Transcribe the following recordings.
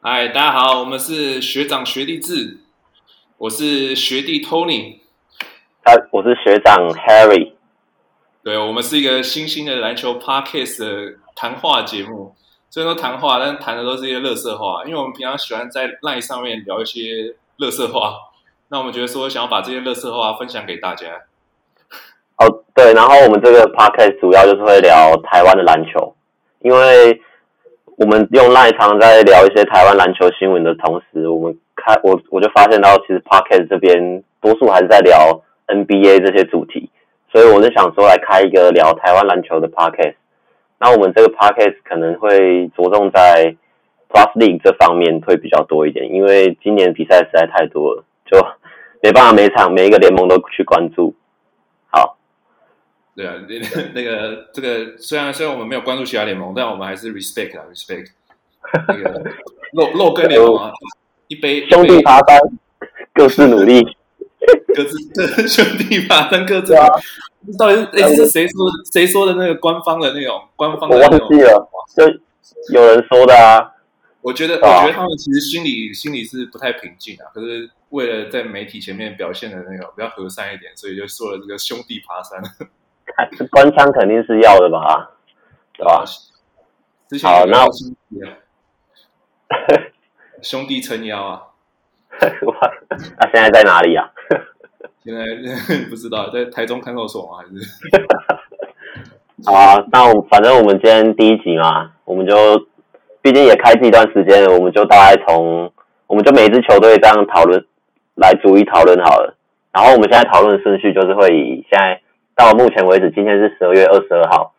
嗨，大家好，我们是学长学弟制，我是学弟 Tony，他我是学长 Harry，对，我们是一个新兴的篮球 Podcast 的谈话节目，虽然说谈话，但谈的都是一些乐色话，因为我们平常喜欢在 Line 上面聊一些乐色话，那我们觉得说想要把这些乐色话分享给大家。哦，对，然后我们这个 Podcast 主要就是会聊台湾的篮球，因为。我们用 LINE 常在聊一些台湾篮球新闻的同时，我们开我我就发现到，其实 Podcast 这边多数还是在聊 NBA 这些主题，所以我就想说来开一个聊台湾篮球的 Podcast。那我们这个 Podcast 可能会着重在 Plus League 这方面会比较多一点，因为今年比赛实在太多了，就没办法每场每一个联盟都去关注。好。对啊，那那个这个虽然虽然我们没有关注其他联盟，但我们还是 respect 啊，respect 那个 肉肉根联盟啊，一杯兄弟爬山，各自努力，各自 兄弟爬山，各自啊，到底是哎是谁说谁说的那个官方的那种官方的那种？我忘记了，就有人说的啊。我觉得我觉得他们其实心里心里是不太平静啊，可是为了在媒体前面表现的那个比较和善一点，所以就说了这个兄弟爬山。官腔肯定是要的吧，对吧？好，那 兄弟撑腰啊！他现在在哪里啊？现在不知道，在台中看守所吗？还是？好啊，那我反正我们今天第一集嘛，我们就毕竟也开机一段时间了，我们就大概从我们就每支球队这样讨论来逐一讨论好了。然后我们现在讨论的顺序就是会以现在。到目前为止，今天是十二月二十二号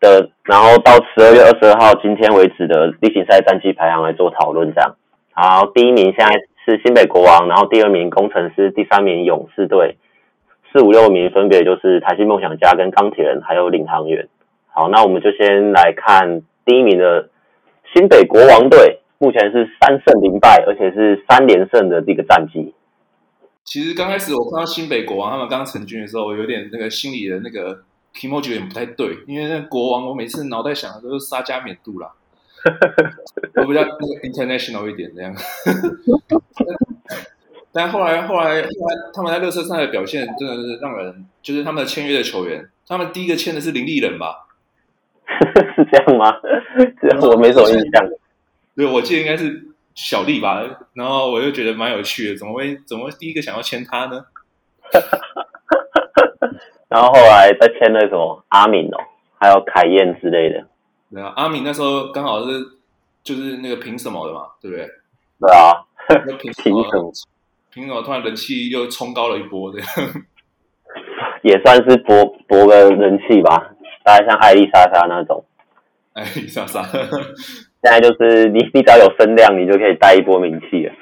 的，然后到十二月二十二号今天为止的例行赛战绩排行来做讨论，这样。好，第一名现在是新北国王，然后第二名工程师，第三名勇士队，四五六名分别就是台新梦想家跟钢铁人，还有领航员。好，那我们就先来看第一名的新北国王队，目前是三胜零败，而且是三连胜的这个战绩。其实刚开始我看到新北国王他们刚成军的时候，我有点那个心里的那个 emoji 有点不太对，因为那个国王我每次脑袋想的都是沙加缅度啦，我比较那个 international 一点这样。但后来后来后来他们在热身赛的表现真的是让人，就是他们的签约的球员，他们第一个签的是林立人吧？是这样吗？这样我没什么印象。对，我记得应该是。小丽吧，然后我就觉得蛮有趣的，怎么会怎么会第一个想要签他呢？然后后来再签那什么阿敏哦，还有凯燕之类的。对啊，阿敏那时候刚好是就是那个凭什么的嘛，对不对？对啊，凭什么？凭什么突然人气又冲高了一波？这 样也算是博博个人气吧，大概像艾丽莎莎那种。艾丽莎莎。现在就是你，你只要有声量，你就可以带一波名气了。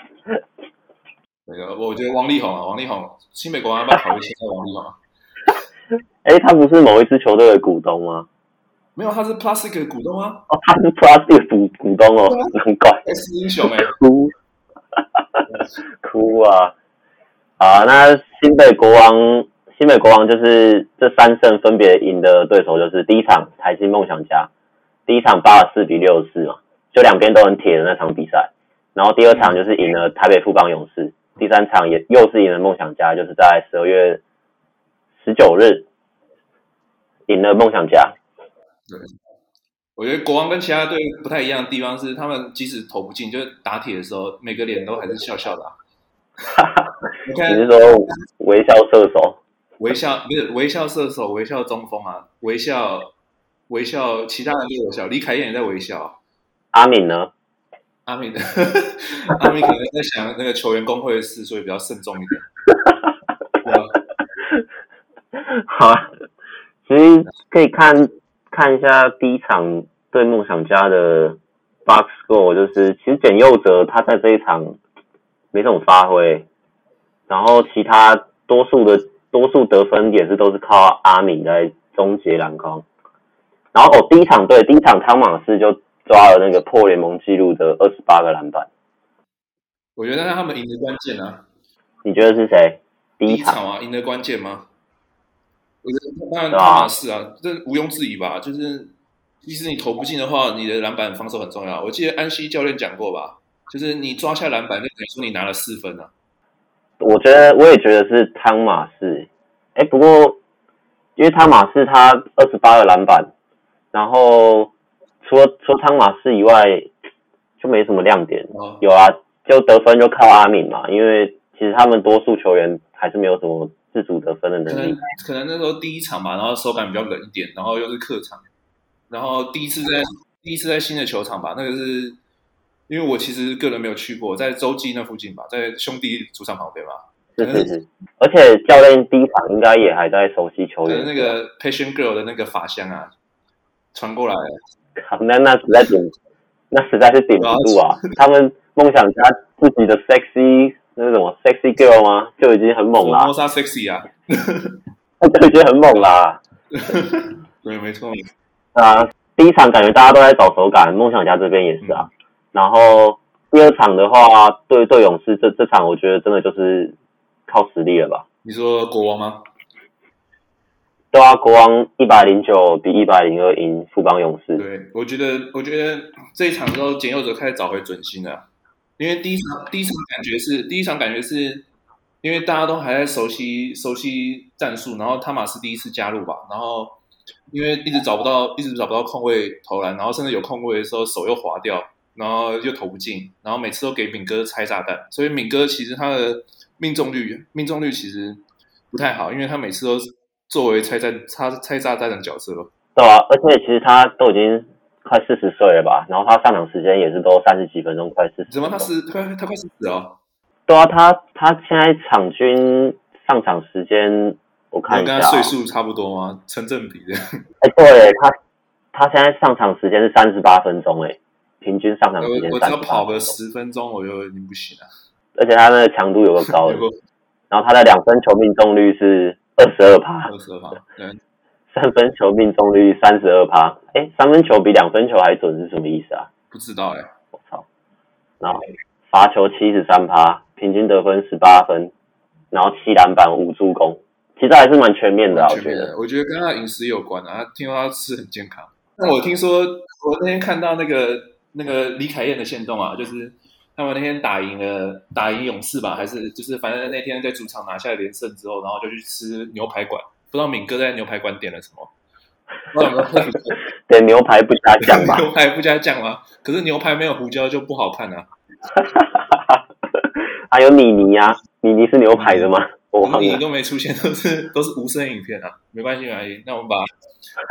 那个，我觉得王力宏啊，王力宏，新北国王要不要考虑王力宏啊？哎，他不是某一支球队的股东吗？没有，他是 Plastic 的股东啊。哦，他是 Plastic 股股东哦，很怪。S 英雄哎，哭，哭啊！啊，那新北国王，新北国王就是这三胜分别赢的对手，就是第一场台新梦想家，第一场八十四比六十四嘛。就两边都很铁的那场比赛，然后第二场就是赢了台北富邦勇士，第三场也又是赢了梦想家，就是在十二月十九日赢了梦想家。对，我觉得国王跟其他队不太一样的地方是，他们即使投不进，就是打铁的时候，每个脸都还是笑笑的、啊。你看，你是说微笑射手？微笑不是微笑射手，微笑中锋啊，微笑微笑，其他人都微笑，李凯燕也在微笑。阿敏呢？阿敏，阿敏可能在想那个球员工会的事，所以比较慎重一点。好啊，其实可以看看一下第一场对梦想家的 box score，就是其实简佑哲他在这一场没什么发挥，然后其他多数的多数得分也是都是靠阿敏在终结篮筐。然后哦，第一场对第一场汤马士就。抓了那个破联盟纪录的二十八个篮板，我觉得那他们赢的关键啊。你觉得是谁？第一场啊，赢的关键吗？我觉得当然当然是啊，这毋庸置疑吧。就是其实你投不进的话，你的篮板防守很重要。我记得安西教练讲过吧，就是你抓下篮板，就等于说你拿了四分啊。我觉得，我也觉得是汤马士。哎，不过因为汤马士他二十八个篮板，然后除了除了汤马士以外，就没什么亮点。哦、有啊，就得分就靠阿敏嘛，因为其实他们多数球员还是没有什么自主得分的能力。可能可能那时候第一场嘛，然后手感比较冷一点，然后又是客场，然后第一次在 第一次在新的球场吧，那个是因为我其实个人没有去过，在洲际那附近吧，在兄弟主场旁边吧。是是是，而且教练第一场应该也还在熟悉球员。那个 Passion Girl 的那个法香啊，传过来了。那那实在顶，那实在是顶不住啊！他们梦想家自己的 sexy 那是什么 sexy girl 吗？就已经很猛了。摩 sexy 啊，那 就已经很猛啦。对，没错。啊，第一场感觉大家都在找手感，梦想家这边也是啊。嗯、然后第二场的话，对对勇士这这场，我觉得真的就是。靠实力了吧？你说国王吗？对啊，国王一百零九比一百零二赢富邦勇士。对，我觉得，我觉得这一场之后，简祐哲开始找回准心了。因为第一场，第一场感觉是，第一场感觉是，因为大家都还在熟悉熟悉战术，然后汤马斯第一次加入吧，然后因为一直找不到，一直找不到空位投篮，然后甚至有空位的时候手又滑掉，然后又投不进，然后每次都给敏哥拆炸弹，所以敏哥其实他的。命中率命中率其实不太好，因为他每次都作为拆弹、他拆炸弹的角色。对啊，而且其实他都已经快四十岁了吧，然后他上场时间也是都三十几分钟，快四十。怎么他是快他快四十啊？对啊，他他现在场均上场时间我看一下，跟他岁数差不多吗？成正比的。哎，对他他现在上场时间是三十八分钟，哎，平均上场时间。我只要跑个十分钟，我就已经不行了。而且他那个强度有个高的，然后他的两分球命中率是二十二趴，二十二趴，对，三分球命中率三十二趴，哎，三分球比两分球还准是什么意思啊？不知道哎，我操！然后罚球七十三趴，平均得分十八分，然后七篮板五助攻，其实还是蛮全面的啊，我觉得。我觉得跟他饮食有关啊，他听说他吃很健康。那我听说，我那天看到那个那个李凯燕的限动啊，就是。他们那天打赢了，打赢勇士吧，还是就是反正那天在主场拿下连胜之后，然后就去吃牛排馆。不知道敏哥在牛排馆点了什么？点牛排不加酱吧？牛排不加酱吗？可是牛排没有胡椒就不好看啊。还有妮妮呀，妮妮是牛排的吗？我妮妮都没出现，都是都是无声影片啊。没关系，没关系。那我们把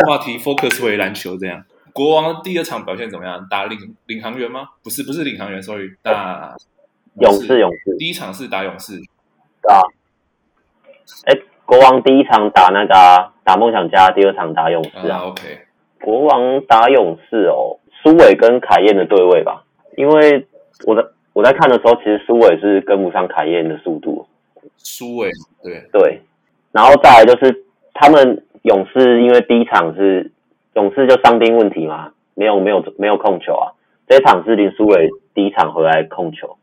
话题 focus 回篮球，这样。国王第二场表现怎么样？打领领航员吗？不是，不是领航员，sorry，打勇士。勇士第一场是打勇士。啊，哎，国王第一场打那个、啊、打梦想家，第二场打勇士啊。啊 OK，国王打勇士哦，苏伟跟凯燕的对位吧？因为我在我在看的时候，其实苏伟是跟不上凯燕的速度。苏伟对对，然后再来就是他们勇士，因为第一场是。勇士就伤兵问题嘛，没有没有没有控球啊。这一场是林书伟第一场回来控球，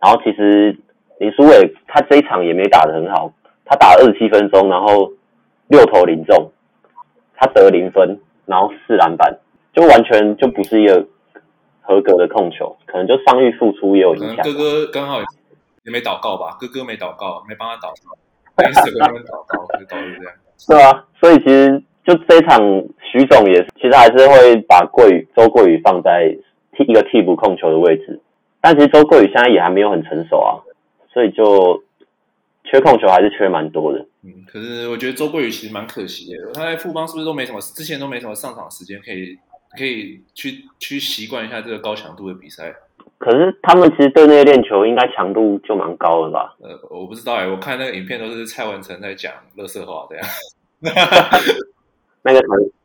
然后其实林书伟他这一场也没打得很好，他打了二十七分钟，然后六投零中，他得零分，然后四篮板，就完全就不是一个合格的控球，可能就伤愈复出也有影响。哥哥刚好也没祷告吧，哥哥没祷告，没帮他祷告，临时跟他们祷告，就导致这样。是啊，所以其实。就这场，徐总也其实还是会把桂宇周桂宇放在替一个替补控球的位置，但其实周桂宇现在也还没有很成熟啊，所以就缺控球还是缺蛮多的。嗯，可是我觉得周桂宇其实蛮可惜的，他在富邦是不是都没什么之前都没什么上场时间可以可以去去习惯一下这个高强度的比赛？可是他们其实队内练球应该强度就蛮高的吧？呃，我不知道哎、欸，我看那个影片都是蔡文成在讲乐色话这样。那个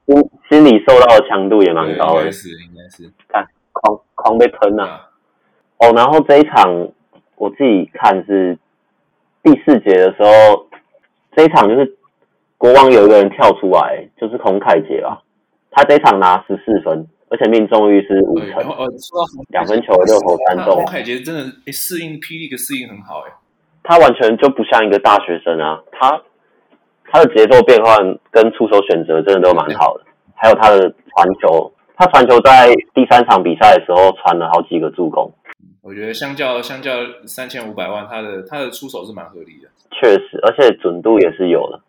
心心理受到的强度也蛮高的，应该是应该是看狂狂被喷了、啊。哦，然后这一场我自己看是第四节的时候，这一场就是国王有一个人跳出来，就是洪凯杰吧，他这一场拿十四分，而且命中率是五成，两分球六投三中。洪凯杰真的适应霹雳的适应很好哎，他完全就不像一个大学生啊，他。他的节奏变换跟出手选择真的都蛮好的，还有他的传球，他传球在第三场比赛的时候传了好几个助攻。我觉得相较相较三千五百万，他的他的出手是蛮合理的。确实，而且准度也是有的。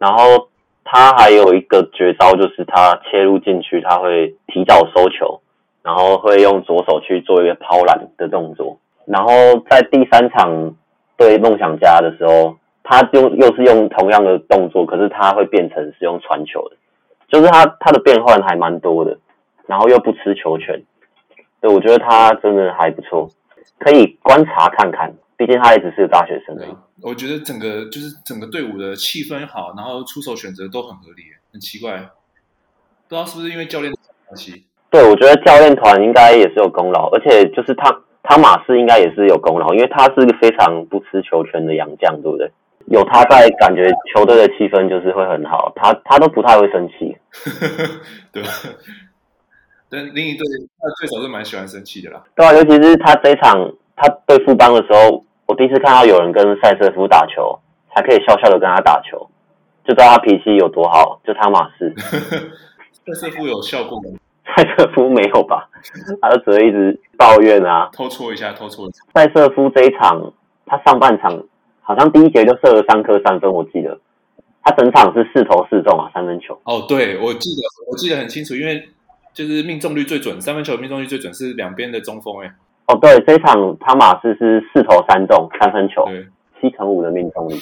然后他还有一个绝招，就是他切入禁区，他会提早收球，然后会用左手去做一个抛篮的动作。然后在第三场对梦想家的时候，他用又是用同样的动作，可是他会变成是用传球的，就是他他的变换还蛮多的，然后又不吃球权。对，我觉得他真的还不错，可以观察看看。毕竟他也只是个大学生而已。我觉得整个就是整个队伍的气氛好，然后出手选择都很合理，很奇怪，不知道是不是因为教练关系。对，我觉得教练团应该也是有功劳，而且就是他汤马士应该也是有功劳，因为他是个非常不吃球权的洋将，对不对？有他在，感觉球队的气氛就是会很好。他他都不太会生气，对吧？但另一队他的对手是蛮喜欢生气的啦。对啊，尤其是他这一场他对富邦的时候。我第一次看到有人跟赛瑟夫打球，还可以笑笑的跟他打球，就知道他脾气有多好。就他马士，赛瑟夫有笑过吗？赛瑟夫没有吧？他就只会一直抱怨啊，偷戳一下，偷戳一下。赛瑟夫这一场，他上半场好像第一节就射了三颗三分，我记得他整场是四投四中啊，三分球。哦，对，我记得我记得很清楚，因为就是命中率最准，三分球命中率最准是两边的中锋哎。哦，对，这一场汤马斯是四投三中三分球，七成五的命中率。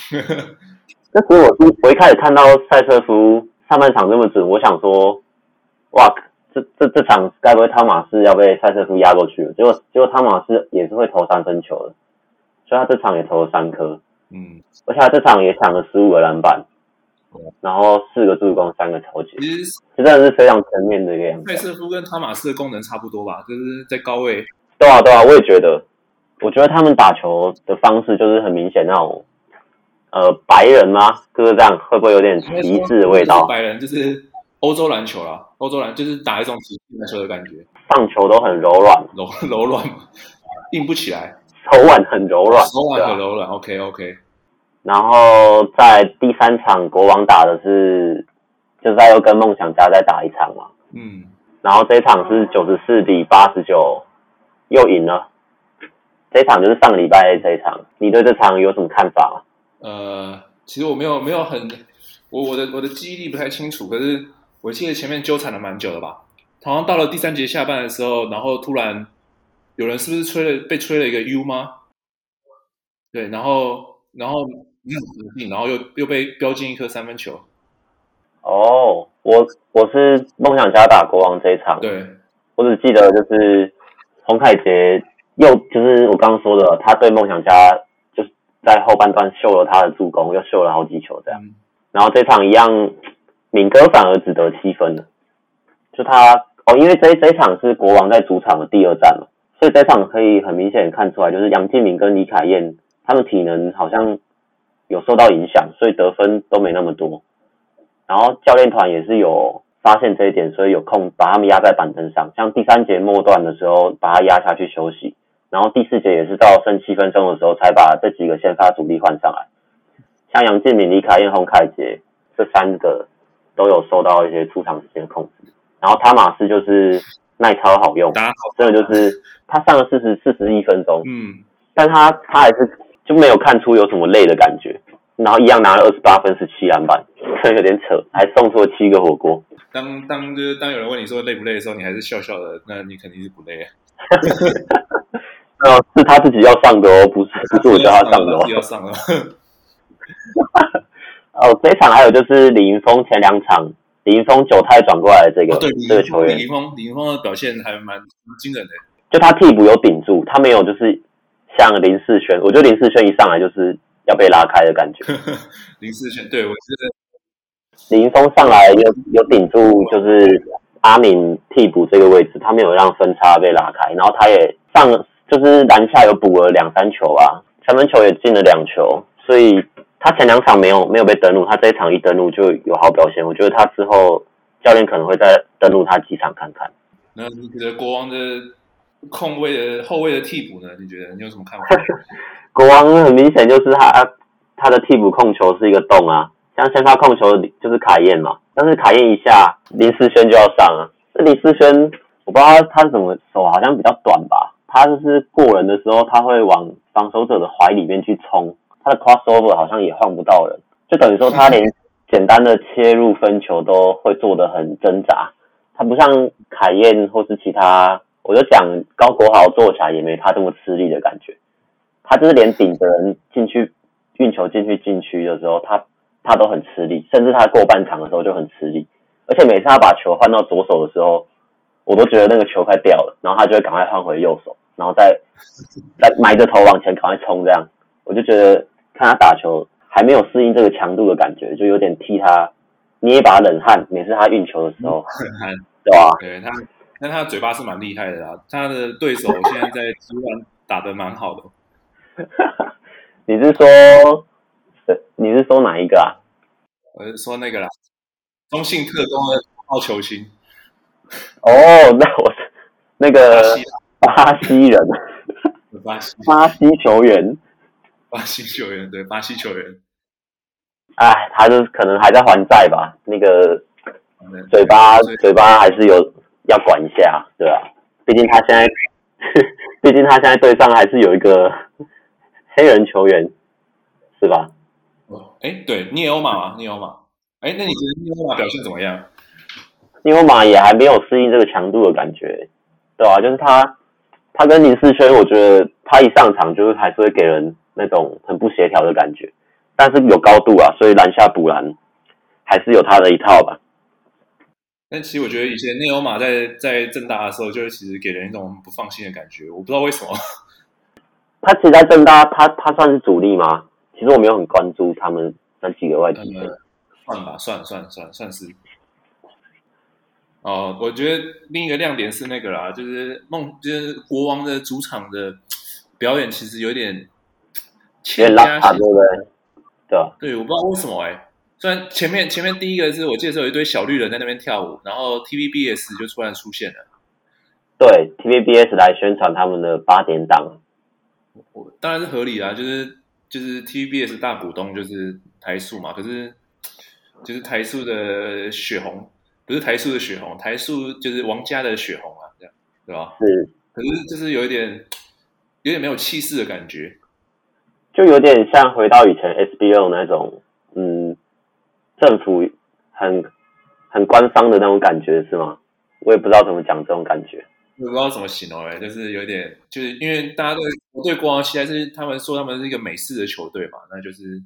那时候我一我一开始看到赛车夫上半场这么准，我想说，哇，这这这场该不会汤马斯要被赛车夫压过去了？结果结果汤马斯也是会投三分球的，所以他这场也投了三颗，嗯，而且他这场也抢了十五个篮板，然后四个助攻，三个投进，其实真的是非常全面的一个样子。赛瑟夫跟汤马斯的功能差不多吧，就是在高位。对啊，对啊，我也觉得。我觉得他们打球的方式就是很明显那种，呃，白人吗？就是这样，会不会有点歧视的味道？白人就是欧洲篮球啦，欧洲篮就是打一种体育篮球的感觉，棒球都很柔软，柔柔软，硬不起来，手腕很柔软，手腕很柔软。OK OK。然后在第三场，国王打的是，就是他又跟梦想家再打一场嘛。嗯。然后这一场是九十四比八十九。又赢了，这一场就是上个礼拜这一场，你对这场有什么看法吗？呃，其实我没有没有很，我我的我的记忆力不太清楚，可是我记得前面纠缠了蛮久的吧，好像到了第三节下半的时候，然后突然有人是不是吹了被吹了一个 U 吗？对，然后然后没有然后又又被飙进一颗三分球。哦，我我是梦想家打国王这一场，对，我只记得就是。洪凯杰又就是我刚刚说的，他对梦想家就是在后半段秀了他的助攻，又秀了好几球这样。嗯、然后这场一样，敏哥反而只得七分了。就他哦，因为这这一场是国王在主场的第二战嘛，所以这场可以很明显看出来，就是杨敬敏跟李凯燕他们体能好像有受到影响，所以得分都没那么多。然后教练团也是有。发现这一点，所以有空把他们压在板凳上。像第三节末段的时候，把他压下去休息。然后第四节也是到剩七分钟的时候，才把这几个先发主力换上来。像杨建敏、李凯燕、洪凯杰这三个都有受到一些出场时间的控制。然后汤马斯就是耐超好用，真的就是他上了四十四十一分钟，嗯，但他他还是就没有看出有什么累的感觉。然后一样拿了二十八分，十七篮板，这有点扯，还送出了七个火锅。当当就是当有人问你说累不累的时候，你还是笑笑的，那你肯定是不累啊。哦，是他自己要上的哦，不是不是我叫他上的哦。要上了。哦，这一场还有就是李云峰前两场，李云峰九太转过来的这个、这个球员，李云峰李云峰的表现还蛮惊人的。就他替补有顶住，他没有就是像林世轩，我觉得林世轩一上来就是。要被拉开的感觉。林世轩，对，我觉得林峰上来有有顶住，就是阿敏替补这个位置，他没有让分差被拉开，然后他也上，就是篮下有补了两三球吧，三分球也进了两球，所以他前两场没有没有被登录，他这一场一登录就有好表现。我觉得他之后教练可能会再登录他几场看看。那你觉得国王的控卫的后卫的替补呢？你觉得你有什么看法？国王很明显就是他他的替补控球是一个洞啊，像先发控球就是卡宴嘛，但是卡宴一下，林思轩就要上啊。这林思轩，我不知道他他怎么手好像比较短吧？他就是过人的时候，他会往防守者的怀里面去冲，他的 crossover 好像也换不到人，就等于说他连简单的切入分球都会做得很挣扎。他不像凯燕或是其他，我就讲高国豪做起来也没他这么吃力的感觉。他就是连顶着人进去运球进去禁区的时候，他他都很吃力，甚至他过半场的时候就很吃力。而且每次他把球换到左手的时候，我都觉得那个球快掉了，然后他就会赶快换回右手，然后再再埋着头往前赶快冲，这样我就觉得看他打球还没有适应这个强度的感觉，就有点替他捏一把冷汗。每次他运球的时候，对吧？对他，但他的嘴巴是蛮厉害的啦。他的对手现在在台湾打得蛮好的。你是说，你是说哪一个啊？我是说那个啦，中信特工的号球星。哦，那我那个巴西人，巴西巴西球员，巴西球员 对巴西球员，哎，他是可能还在还债吧，那个嘴巴嘴巴还是有要管一下，对吧？毕竟他现在，毕竟他现在队上还是有一个黑人球员，是吧？哦，哎，对，聂欧马嘛，聂欧马，哎，那你觉得聂欧马表现怎么样？因为马也还没有适应这个强度的感觉，对吧、啊？就是他，他跟林世轩，我觉得他一上场就是还是会给人那种很不协调的感觉，但是有高度啊，所以篮下补篮还是有他的一套吧。但其实我觉得以前内欧马在在正大的时候，就是其实给人一种不放心的感觉，我不知道为什么。他其实，在正大，他他算是主力吗？其实我没有很关注他们那几个外籍生、嗯。算吧，算算算算是。哦，我觉得另一个亮点是那个啦，就是梦，就是国王的主场的表演，其实有点欠佳，对不对？对，对，我不知道为什么哎、欸。虽然前面前面第一个是我记得有一堆小绿人在那边跳舞，然后 TVBS 就突然出现了。对，TVBS 来宣传他们的八点档，我当然是合理啦，就是就是 TVBS 大股东就是台塑嘛，可是就是台塑的血红。不是台塑的血红，台塑就是王家的血红啊，这样对吧？是，可是就是有一点，有点没有气势的感觉，就有点像回到以前 SBO 那种，嗯，政府很很官方的那种感觉，是吗？我也不知道怎么讲这种感觉，我不知道怎么形容哎，就是有点，就是因为大家对我对国王期待是他们说他们是一个美式的球队嘛，那就是。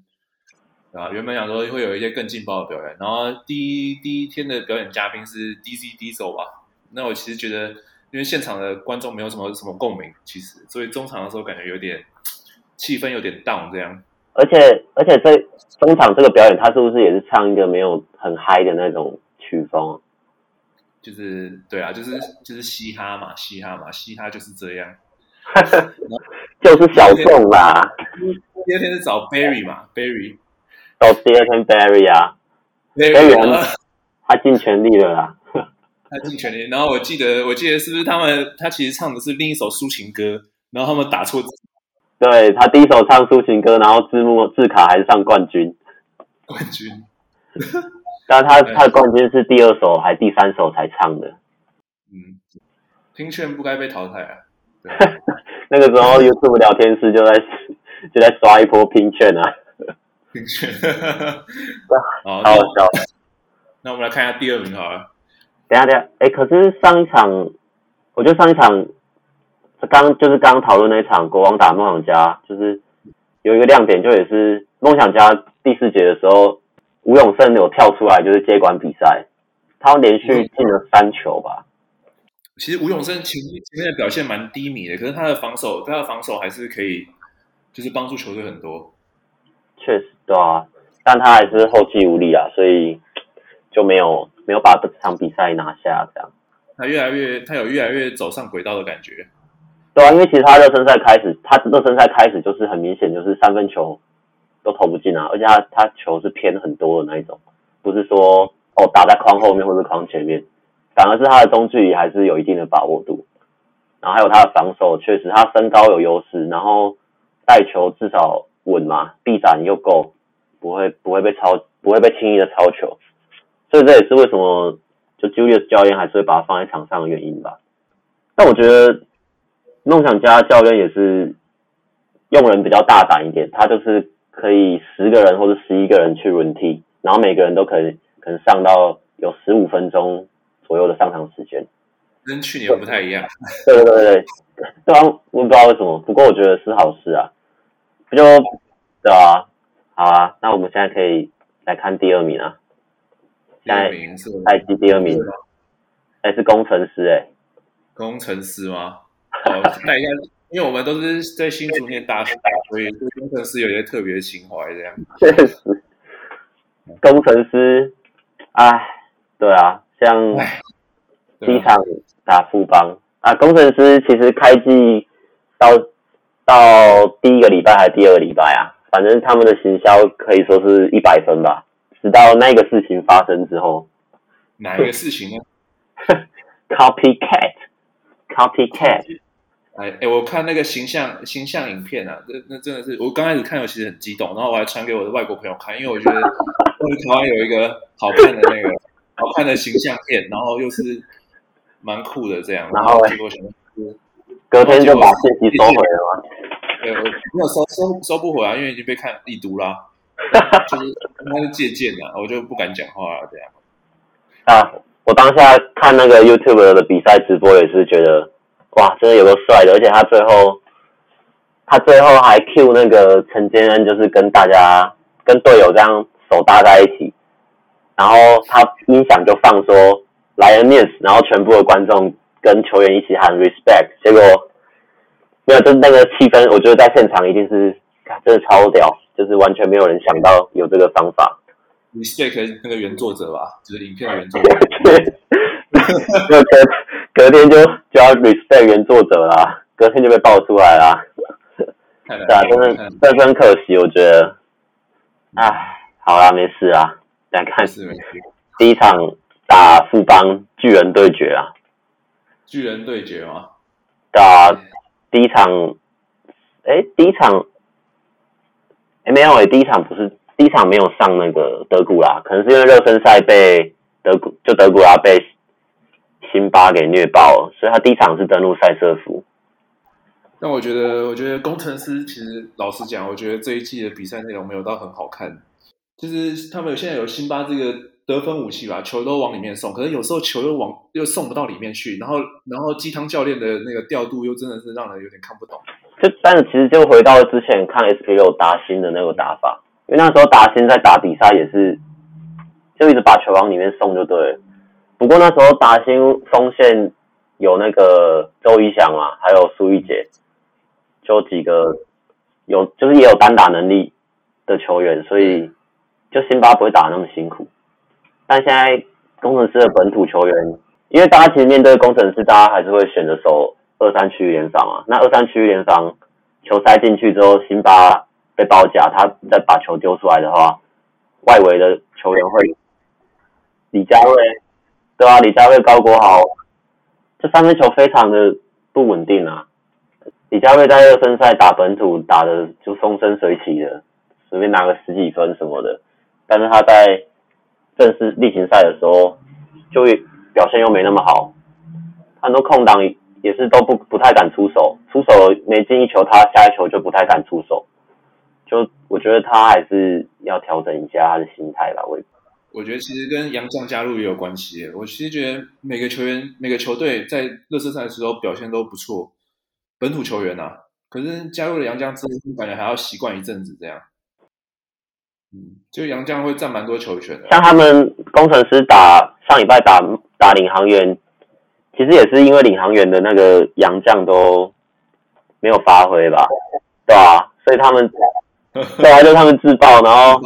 啊，原本想说会有一些更劲爆的表演，然后第一第一天的表演嘉宾是 DC Diesel 吧？那我其实觉得，因为现场的观众没有什么什么共鸣，其实，所以中场的时候感觉有点气氛有点 down 这样。而且而且在中场这个表演，他是不是也是唱一个没有很嗨的那种曲风？就是对啊，就是就是嘻哈嘛，嘻哈嘛，嘻哈就是这样，就是小众啦。第二天是找 Barry 嘛，Barry。到第二天，Barry 啊，Barry 他尽全力了啦，他尽全力。然后我记得，我记得是不是他们？他其实唱的是另一首抒情歌，然后他们打错字。对，他第一首唱抒情歌，然后字幕字卡还是上冠军。冠军，但他他的冠军是第二首还第三首才唱的。嗯，听劝不该被淘汰啊。那个时候 YouTube 聊天室就在就在刷一波拼券啊。拼券，好，好笑。那我们来看一下第二名好了。等下，等下，哎，可是上一场，我觉得上一场，刚就是刚讨论那一场国王打梦想家，就是有一个亮点，就也是梦想家第四节的时候，吴永胜有跳出来，就是接管比赛，他连续进了三球吧。其实吴永胜前前面的表现蛮低迷的，可是他的防守，他的防守还是可以，就是帮助球队很多。确实，对啊，但他还是后继无力啊，所以就没有没有把这场比赛拿下，这样。他越来越，他有越来越走上轨道的感觉。对啊，因为其实他热身赛开始，他热身赛开始就是很明显，就是三分球都投不进啊，而且他他球是偏很多的那一种，不是说哦打在框后面或者框前面，反而是他的中距离还是有一定的把握度，然后还有他的防守，确实他身高有优势，然后带球至少。稳嘛，臂展又够，不会不会被超，不会被轻易的超球，所以这也是为什么就 Julius 教练还是会把他放在场上的原因吧。但我觉得梦想家教练也是用人比较大胆一点，他就是可以十个人或者十一个人去轮替，然后每个人都可以可能上到有十五分钟左右的上场时间，跟去年不太一样。对对对对，对啊，我不知道为什么，不过我觉得是好事啊，不就对啊，好啊，那我们现在可以来看第二名啊，第二名是赛季第二名，哎，是工程师哎。工程师吗？哦，带一下，因为我们都是在新竹念大学，所以对工程师有些特别的情怀，这样。确实，工程师，哎，对啊，像机场打富邦啊，工程师其实开季到到第一个礼拜还是第二个礼拜啊，反正他们的行销可以说是一百分吧。直到那个事情发生之后，哪一个事情呢？Copycat。哎哎，我看那个形象形象影片啊，那那真的是我刚开始看，我其实很激动，然后我还传给我的外国朋友看，因为我觉得我台湾有一个好看的那个好看的形象片，然后又是蛮酷的这样，然后结果隔天就把信息收回了吗？对，我没有收收收不回啊，因为已经被看已读啦，就是他是借鉴的，我就不敢讲话了这样。啊。我当下看那个 YouTube 的比赛直播，也是觉得哇，真的有个帅的，而且他最后他最后还 cue 那个陈建恩，就是跟大家跟队友这样手搭在一起，然后他音响就放说 Lioness，然后全部的观众跟球员一起喊 respect，结果没有，就是那个气氛，我觉得在现场一定是真的超屌，就是完全没有人想到有这个方法。respect 那个原作者吧，就是影片的原作者。隔隔天就就要 respect 原作者啦，隔天就被爆出来啦。对啊，真的，真的很可惜，我觉得。唉，好啦，没事啊，来看第一场打富邦巨人对决啊。巨人对决吗？打第一场，哎，第一场，哎，没有哎，第一场不是。第一场没有上那个德古拉，可能是因为热身赛被德古就德古拉被辛巴给虐爆了，所以他第一场是登陆赛车服。那我觉得，我觉得工程师其实老实讲，我觉得这一季的比赛内容没有到很好看。就是他们有现在有辛巴这个得分武器吧，球都往里面送，可是有时候球又往又送不到里面去，然后然后鸡汤教练的那个调度又真的是让人有点看不懂。就但是其实就回到之前看 SP 六达新的那个打法。因为那时候达新在打比赛也是，就一直把球往里面送就对了。不过那时候达欣锋线有那个周仪翔啊，还有苏玉杰，就几个有就是也有单打能力的球员，所以就辛巴不会打那么辛苦。但现在工程师的本土球员，因为大家其实面对工程师，大家还是会选择守二三区域联防啊。那二三区域联防球塞进去之后，辛巴。被包夹，他再把球丢出来的话，外围的球员会李佳瑞，对啊，李佳瑞、高国豪，这三分球非常的不稳定啊。李佳瑞在热身赛打本土打的就风生水起的，随便拿个十几分什么的，但是他在正式例行赛的时候，就表现又没那么好，很多空档也是都不不太敢出手，出手没进一球，他下一球就不太敢出手。就我觉得他还是要调整一下他的心态吧。我我觉得其实跟杨将加入也有关系。我其实觉得每个球员、每个球队在热身赛的时候表现都不错，本土球员呐、啊，可是加入了杨将之后，感觉还要习惯一阵子这样。嗯，就杨将会占蛮多球权的。像他们工程师打上礼拜打打领航员，其实也是因为领航员的那个杨将都没有发挥吧？对啊，所以他们。对啊，就他们自爆，然后，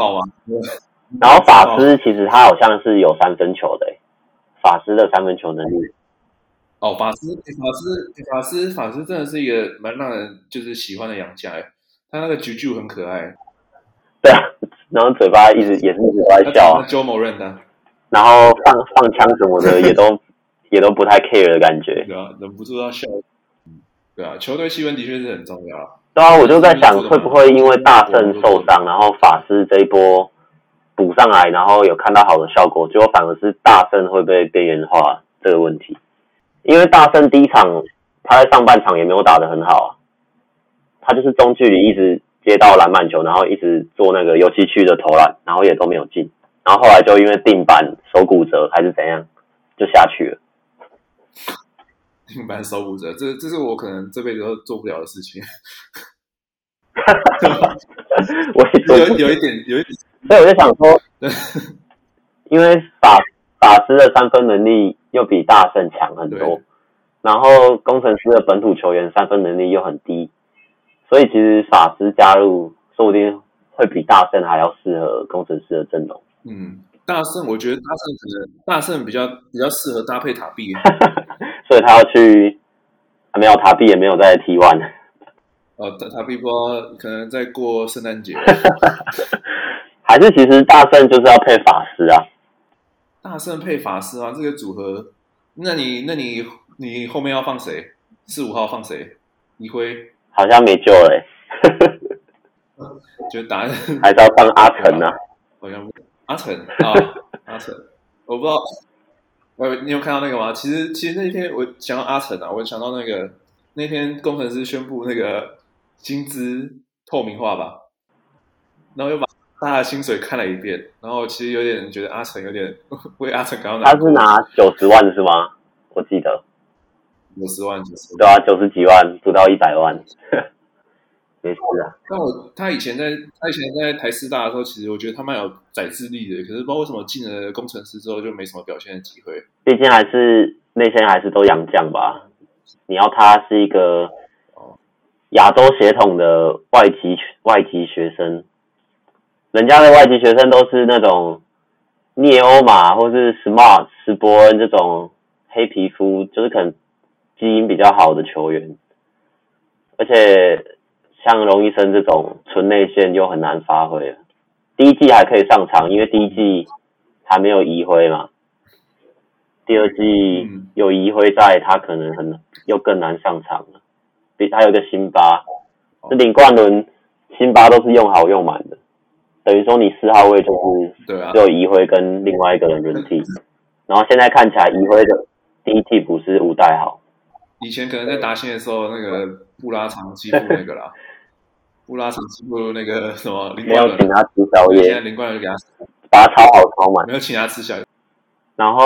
然后法师其实他好像是有三分球的，法师的三分球能力。哦，法师，法师，法师，法师真的是一个蛮让人就是喜欢的洋将，他那个啾啾很可爱。对啊，然后嘴巴一直也是一直在笑啊。Joe Moran 的，然后放放枪什么的也都 也都不太 care 的感觉。对啊，忍不住要笑。对啊，球队气氛的确是很重要。对啊，我就在想，会不会因为大圣受伤，然后法师这一波补上来，然后有看到好的效果，结果反而是大胜会被边缘化这个问题。因为大胜第一场他在上半场也没有打得很好啊，他就是中距离一直接到篮板球，然后一直做那个油漆区的投篮，然后也都没有进，然后后来就因为定板手骨折还是怎样，就下去了。定板手骨折，这这是我可能这辈子都做不了的事情。我有有一点，有一点，所以我就想说，因为法法师的三分能力又比大圣强很多，然后工程师的本土球员三分能力又很低，所以其实法师加入，说不定会比大圣还要适合工程师的阵容。嗯，大圣我觉得大圣可能大圣比较比较适合搭配塔壁，所以他要去，还没有塔壁，也没有在 T one。哦，塔塔壁波可能在过圣诞节，还是其实大圣就是要配法师啊？大圣配法师啊，这个组合，那你那你你后面要放谁？四五号放谁？一辉好像没救了、欸，就答案还是要放阿成啊？好像阿成啊，阿成，我不知道，我你有看到那个吗？其实其实那天我想到阿成啊，我想到那个那天工程师宣布那个。薪资透明化吧，然后又把他的薪水看了一遍，然后其实有点觉得阿成有点 为阿成感到难过。他是拿九十万是吗？我记得九十万，九十万，对啊，九十几万不到一百万，没事啊。但我他以前在他以前在台师大的时候，其实我觉得他蛮有宰制力的，可是不知道为什么进了工程师之后就没什么表现的机会。毕竟还是那些还是都洋将吧，你要他是一个。亚洲血统的外籍外籍学生，人家的外籍学生都是那种聂欧马或是 Smart 斯伯恩这种黑皮肤，就是可能基因比较好的球员，而且像龙医生这种纯内线又很难发挥。第一季还可以上场，因为第一季还没有移灰嘛，第二季有移灰在，他可能很又更难上场了。比还有个辛巴，这领冠轮辛巴都是用好用满的，等于说你四号位就是只有移辉跟另外一个人轮替，然后现在看起来移辉的第一替补是吴代豪，以前可能在达欣的时候那个布拉长欺负那个啦，布拉长欺负那个什么林冠伦，没有请他吃宵夜，现在林冠伦给他把他超好超满，没有请他吃宵夜，然后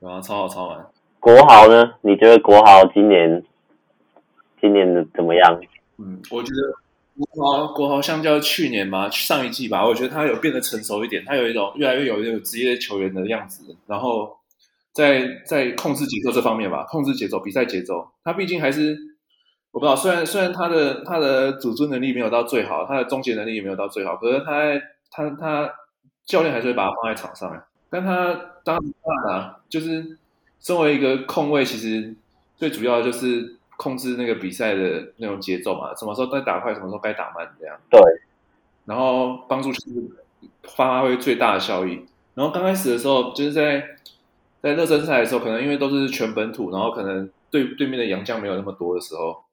然后超好超满，国豪呢？你觉得国豪今年？今年的怎么样？嗯，我觉得国豪国豪相较去年嘛，上一季吧，我觉得他有变得成熟一点，他有一种越来越有那种职业球员的样子。然后在在控制节奏这方面吧，控制节奏、比赛节奏，他毕竟还是我不知道。虽然虽然他的他的组织能力没有到最好，他的终结能力也没有到最好，可是他他他教练还是会把他放在场上。但他当然啊，就是身为一个控卫，其实最主要的就是。控制那个比赛的那种节奏嘛，什么时候该打快，什么时候该打慢，这样。对。然后帮助球队发挥最大的效益。然后刚开始的时候，就是在在热身赛的时候，可能因为都是全本土，然后可能对对面的洋将没有那么多的时候，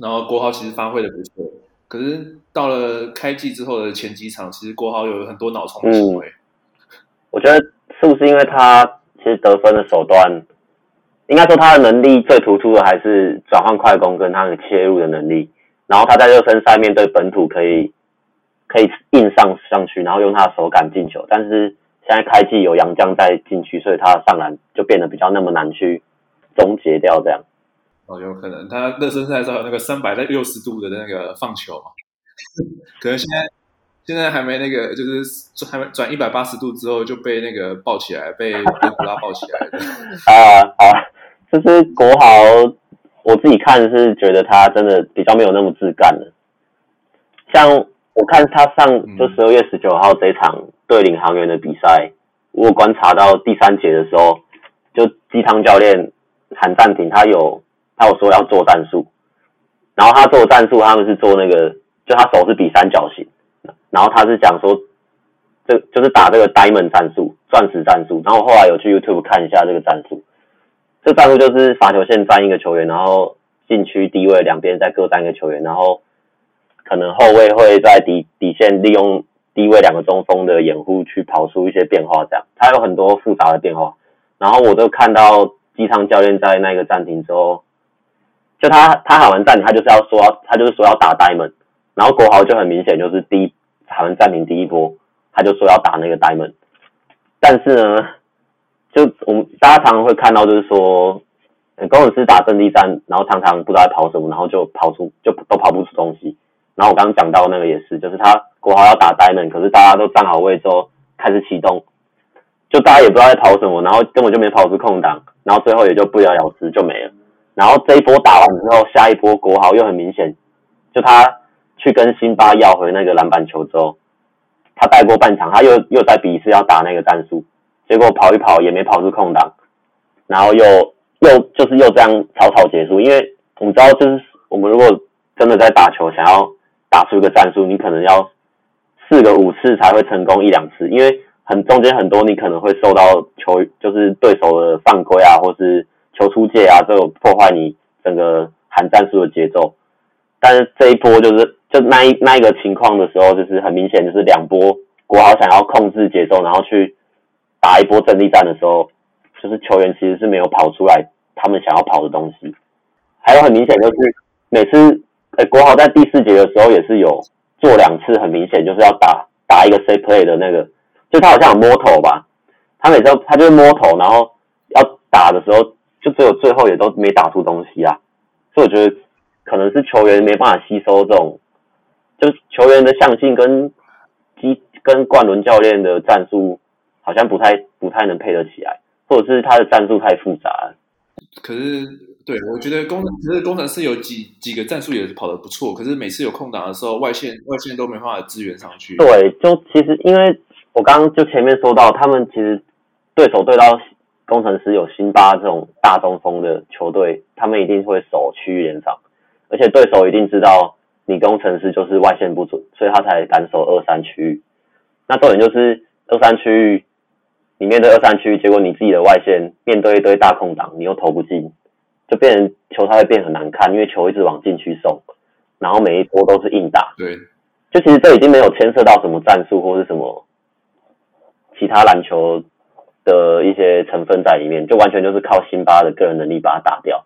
然后国豪其实发挥的不错。可是到了开季之后的前几场，其实国豪有很多脑冲的行为。嗯。我觉得是不是因为他其实得分的手段？应该说他的能力最突出的还是转换快攻跟他的切入的能力，然后他在热身赛面对本土可以可以硬上上去，然后用他的手感进球。但是现在开季有杨将在禁区，所以他的上篮就变得比较那么难去终结掉这样。哦，有可能他热身赛的时候有那个三百六十度的那个放球嘛，可能现在现在还没那个，就是还没转一百八十度之后就被那个抱起来，被被古拉抱起来的啊 啊！就是国豪，我自己看是觉得他真的比较没有那么自干了。像我看他上就十二月十九号这场对领航员的比赛，我观察到第三节的时候，就鸡汤教练喊暂停，他有他有说要做战术，然后他做战术，他们是做那个，就他手是比三角形，然后他是讲说，这就是打这个 diamond 战术，钻石战术，然后后来有去 YouTube 看一下这个战术。这战术就是罚球线站一个球员，然后禁区低位两边再各站一个球员，然后可能后卫会在底底线利用低位两个中锋的掩护去跑出一些变化，这样他有很多复杂的变化。然后我都看到基昌教练在那个暂停之后，就他他喊完暂停，他就是要说他就是说要打 diamond，然后国豪就很明显就是第一喊完暂停第一波，他就说要打那个 diamond，但是呢，就我们大家常常会看到就是说。工程师打阵地战，然后常常不知道在跑什么，然后就跑出就都跑不出东西。然后我刚刚讲到那个也是，就是他国豪要打 diamond，可是大家都站好位之后开始启动，就大家也不知道在跑什么，然后根本就没跑出空档，然后最后也就不了了之就没了。然后这一波打完之后，下一波国豪又很明显，就他去跟辛巴要回那个篮板球之后，他带过半场，他又又再比一次要打那个战术，结果跑一跑也没跑出空档，然后又。又就是又这样草草结束，因为你知道，就是我们如果真的在打球，想要打出一个战术，你可能要四个五次才会成功一两次，因为很中间很多你可能会受到球就是对手的犯规啊，或是球出界啊，这种破坏你整个喊战术的节奏。但是这一波就是就那一那一个情况的时候，就是很明显就是两波国豪想要控制节奏，然后去打一波阵地战的时候。就是球员其实是没有跑出来他们想要跑的东西，还有很明显就是每次，哎，国豪在第四节的时候也是有做两次，很明显就是要打打一个 C play 的那个，就他好像有摸头吧，他每次他就是摸头，然后要打的时候就只有最后也都没打出东西啊，所以我觉得可能是球员没办法吸收这种，就是球员的向性跟基跟冠伦教练的战术好像不太不太能配得起来。或者是他的战术太复杂了，可是对我觉得工程，其实工程师有几几个战术也是跑得不错，可是每次有空档的时候，外线外线都没办法支援上去。对，就其实因为我刚刚就前面说到，他们其实对手对到工程师有辛巴这种大中锋的球队，他们一定会守区域联防，而且对手一定知道你工程师就是外线不准，所以他才敢守二三区域。那重点就是二三区域。里面的二三区，结果你自己的外线面对一堆大空档，你又投不进，就变成球赛会变很难看，因为球一直往禁区送，然后每一波都是硬打。对，就其实这已经没有牵涉到什么战术或是什么其他篮球的一些成分在里面，就完全就是靠辛巴的个人能力把它打掉，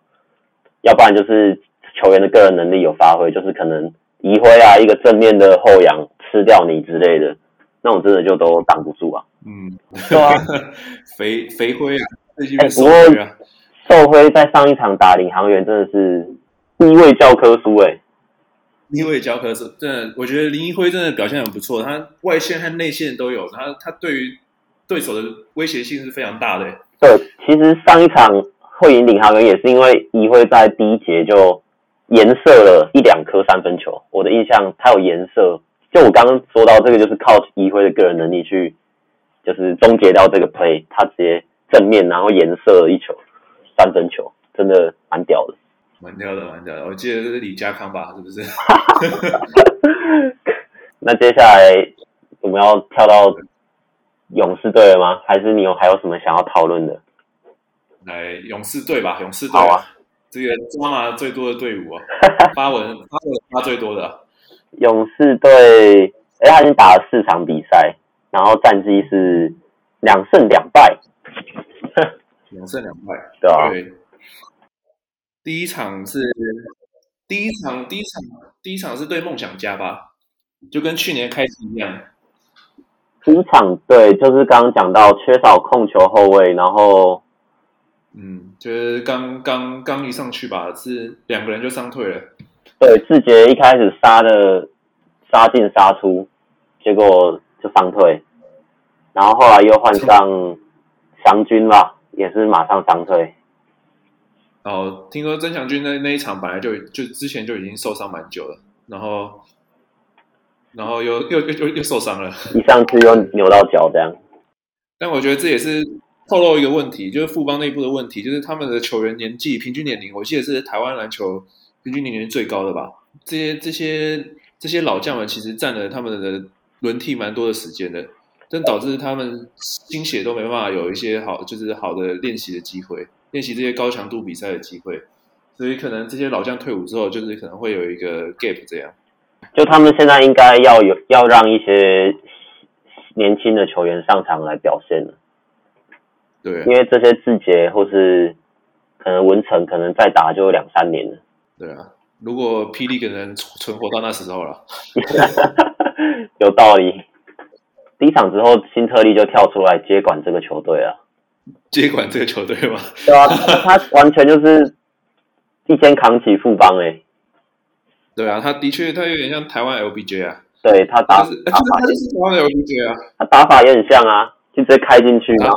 要不然就是球员的个人能力有发挥，就是可能移挥啊，一个正面的后仰吃掉你之类的。那种真的就都挡不住啊！嗯，对啊，肥肥灰啊，哎、欸，不过寿辉在上一场打领航员真的是低位教科书哎、欸，低位教科书，真的，我觉得林一辉真的表现很不错，他外线和内线都有，他他对于对手的威胁性是非常大的、欸。对，其实上一场会赢领航员也是因为一辉在第一节就颜色了一两颗三分球，我的印象他有颜色。就我刚刚说到这个，就是靠一辉的个人能力去，就是终结掉这个 play，他直接正面然后颜色一球三分球，真的蛮屌的，蛮屌的，蛮屌的。我记得这是李家康吧？是不是？那接下来我们要跳到勇士队了吗？还是你有还有什么想要讨论的？来勇士队吧，勇士队啊，这个抓马最多的队伍啊，发文发文发最多的、啊。勇士队，哎，他已经打了四场比赛，然后战绩是两胜两败，两胜两败，对啊。对，第一场是第一场，第一场，第一场是对梦想家吧？就跟去年开始一样。第一场对，就是刚刚讲到缺少控球后卫，然后，嗯，就是刚刚刚一上去吧，是两个人就伤退了。对，志杰一开始杀的杀进杀出，结果就伤退，然后后来又换上祥军吧，也是马上伤退。哦，听说曾祥军那那一场本来就就之前就已经受伤蛮久了，然后然后又又又又受伤了，一上去又扭到脚这样。但我觉得这也是透露一个问题，就是富邦内部的问题，就是他们的球员年纪平均年龄，我记得是台湾篮球。平均年龄最高的吧？这些这些这些老将们其实占了他们的轮替蛮多的时间的，但导致他们心血都没办法有一些好就是好的练习的机会，练习这些高强度比赛的机会，所以可能这些老将退伍之后，就是可能会有一个 gap 这样。就他们现在应该要有要让一些年轻的球员上场来表现了。对，因为这些志杰或是可能文成，可能再打就两三年了。对啊，如果霹雳可能存活到那时候了，有道理。第一场之后，新特利就跳出来接管这个球队了。接管这个球队吗？对啊，他完全就是一肩扛起富邦哎。对啊，他的确，他有点像台湾 LBJ 啊。对他打，就是、打法也是台湾 LBJ 啊。他打法也很像啊，就直接开进去嘛。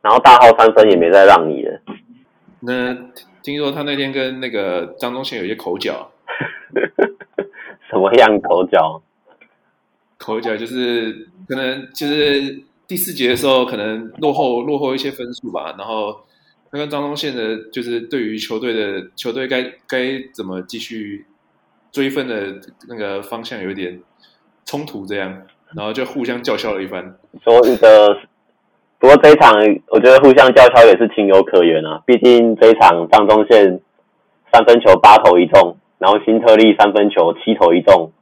然后大号三分也没再让你了。那听说他那天跟那个张宗宪有一些口角。什么样口角？口角就是可能就是第四节的时候可能落后落后一些分数吧。然后他跟张宗宪的，就是对于球队的球队该该怎么继续追分的那个方向有点冲突，这样，然后就互相叫嚣了一番。说一个。不过这一场，我觉得互相叫嚣也是情有可原啊。毕竟这一场张宗宪三分球八投一中，然后辛特利三分球七投一中，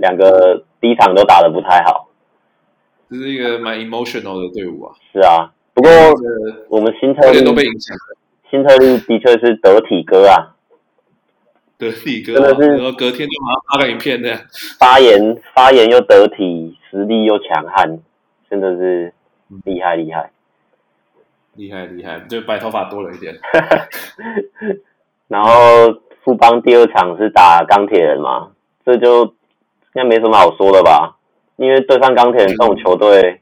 两个第一场都打得不太好。这是一个蛮 emotional 的队伍啊。是啊，不过我们新特利都被影响了。新特利的确是得体哥啊，得体哥、啊、真的是，然后隔天就马上发个影片的，发言发言又得体，实力又强悍，真的是。厉害厉害，厉害厉害，就白头发多了一点。然后富邦第二场是打钢铁人嘛，这就应该没什么好说的吧？因为对上钢铁人这种球队，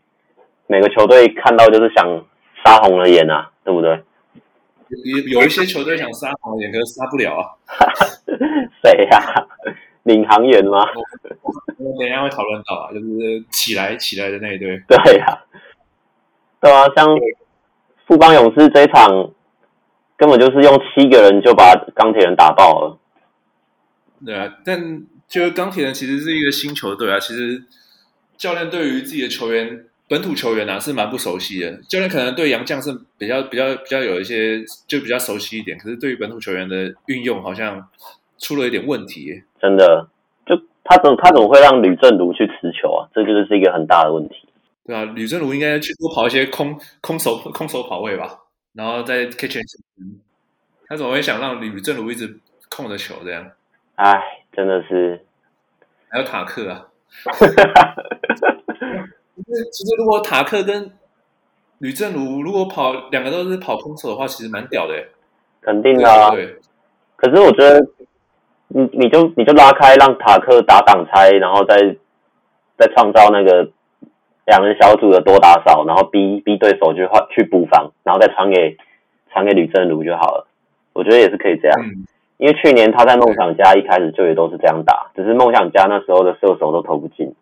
每个球队看到就是想杀红了眼啊，对不对？有有一些球队想杀红了眼，可是杀不了啊。谁呀、啊？领航员吗？我们等一下会讨论到啊，就是起来起来的那一队。对呀、啊。对啊，像富邦勇士这一场，根本就是用七个人就把钢铁人打爆了。对啊，但就是钢铁人其实是一个新球队啊。其实教练对于自己的球员、本土球员啊是蛮不熟悉的。教练可能对洋将是比较、比较、比较有一些就比较熟悉一点，可是对于本土球员的运用好像出了一点问题。真的，就他怎么他怎么会让吕政儒去持球啊？这个就是一个很大的问题。对啊，吕政儒应该去多跑一些空空手空手跑位吧，然后再 catch and shoot。他怎么会想让吕政儒一直控着球这样？哎，真的是。还有塔克啊。其 实其实如果塔克跟吕正如如果跑两个都是跑空手的话，其实蛮屌的。肯定的啊。对。可是我觉得，你你就你就拉开，让塔克打挡拆，然后再再创造那个。两人小组的多打少，然后逼逼对手去换去补防，然后再传给传给吕正如就好了。我觉得也是可以这样，嗯、因为去年他在梦想家一开始就也都是这样打，只是梦想家那时候的射手都投不进。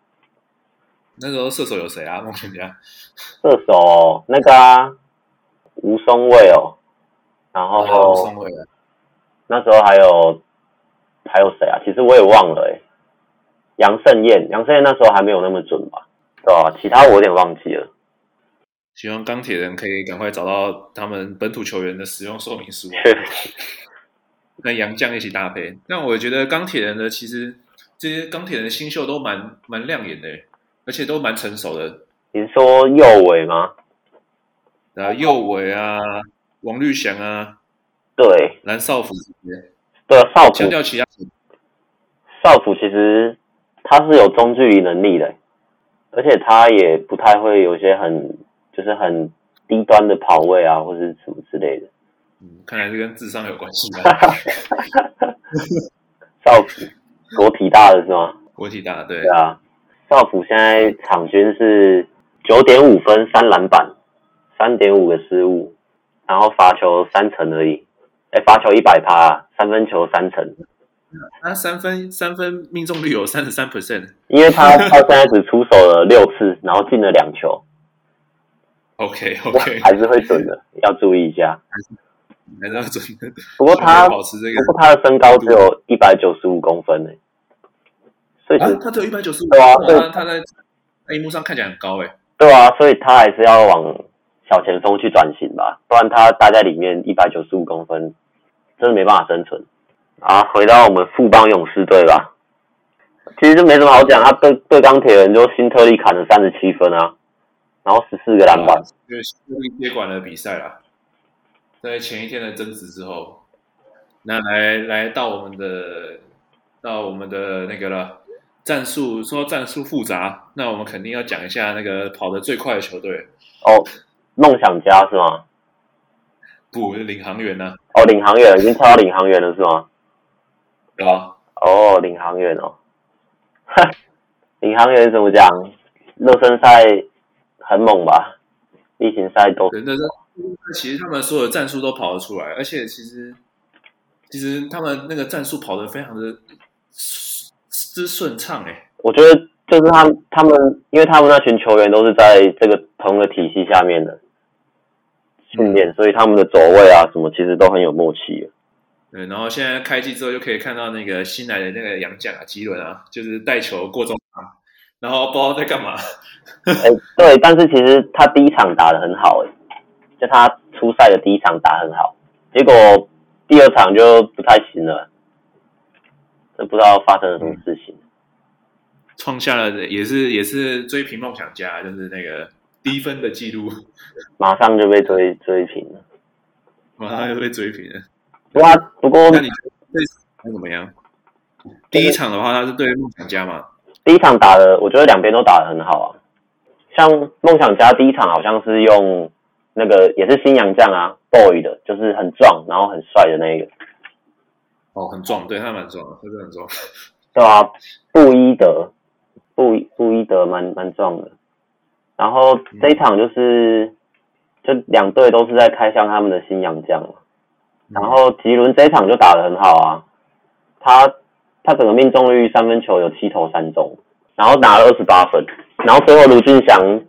那时候射手有谁啊？梦想家射手那个啊，吴松蔚哦，然后、哦、吴松蔚那时候还有还有谁啊？其实我也忘了哎，杨胜燕，杨胜燕那时候还没有那么准吧？对啊，其他我有点忘记了。希望钢铁人可以赶快找到他们本土球员的使用说明书，跟杨绛一起搭配。那我觉得钢铁人呢其实这些钢铁人的新秀都蛮蛮亮眼的，而且都蛮成熟的。你是说右尾吗？啊，右尾啊，王绿翔啊，对，蓝少辅这些，对啊，少辅。相较其他，少辅其实他是有中距离能力的。而且他也不太会有一些很就是很低端的跑位啊，或者什么之类的。嗯，看来是跟智商有关系吧。少辅，国体大的是吗？国体大，对。对啊，少辅现在场均是九点五分、三篮板、三点五个失误，然后罚球三成而已。哎，罚球一百趴，三分球三成。他三分三分命中率有三十三 percent，因为他他现在只出手了六次，然后进了两球。OK OK，还是会准的，要注意一下。还是要准的。不过他保持这个，不过他的身高只有一百九十五公分呢，所以、啊、他只有一百九十五。对啊，他他在荧幕上看起来很高哎。对啊，所以他还是要往小前锋去转型吧，不然他待在里面一百九十五公分，真的没办法生存。啊，回到我们富邦勇士队吧。其实就没什么好讲，他对对钢铁人就新特利砍了三十七分啊，然后十四个篮板，因为新特利接管了比赛啦，在前一天的争执之后，那来来到我们的到我们的那个了。战术说战术复杂，那我们肯定要讲一下那个跑得最快的球队哦，梦想家是吗？不，是领航员呢、啊？哦，领航员已经超到领航员了是吗？对啊。哦，领航员哦，领航员怎么讲？热身赛很猛吧？例行赛都其实他们所有的战术都跑得出来，而且其实其实他们那个战术跑得非常的。之顺畅哎，我觉得就是他们他们，因为他们那群球员都是在这个同一个体系下面的训练，所以他们的走位啊什么其实都很有默契。对，然后现在开季之后就可以看到那个新来的那个洋将啊，吉伦啊，就是带球过中场，然后不知道在干嘛。哎，对，但是其实他第一场打得很好哎，就他初赛的第一场打很好，结果第二场就不太行了。这不知道发生了什么事情，创下了也是也是追平梦想家，就是那个低分的记录，马上就被追追平了，马上就被追平了。不过不过，那你这场怎么样？第一场的话，他是对梦想家嘛？第一场打的，我觉得两边都打的很好啊。像梦想家第一场好像是用那个也是新洋将啊，boy 的，就是很壮然后很帅的那一个。哦，很壮，对他蛮壮的，他是很壮，对啊，布伊德，布布伊德蛮蛮壮的。然后这一场就是，嗯、就两队都是在开箱他们的新洋将嘛。然后吉伦这一场就打得很好啊，他他整个命中率三分球有七投三中，然后拿了二十八分。然后最后卢俊祥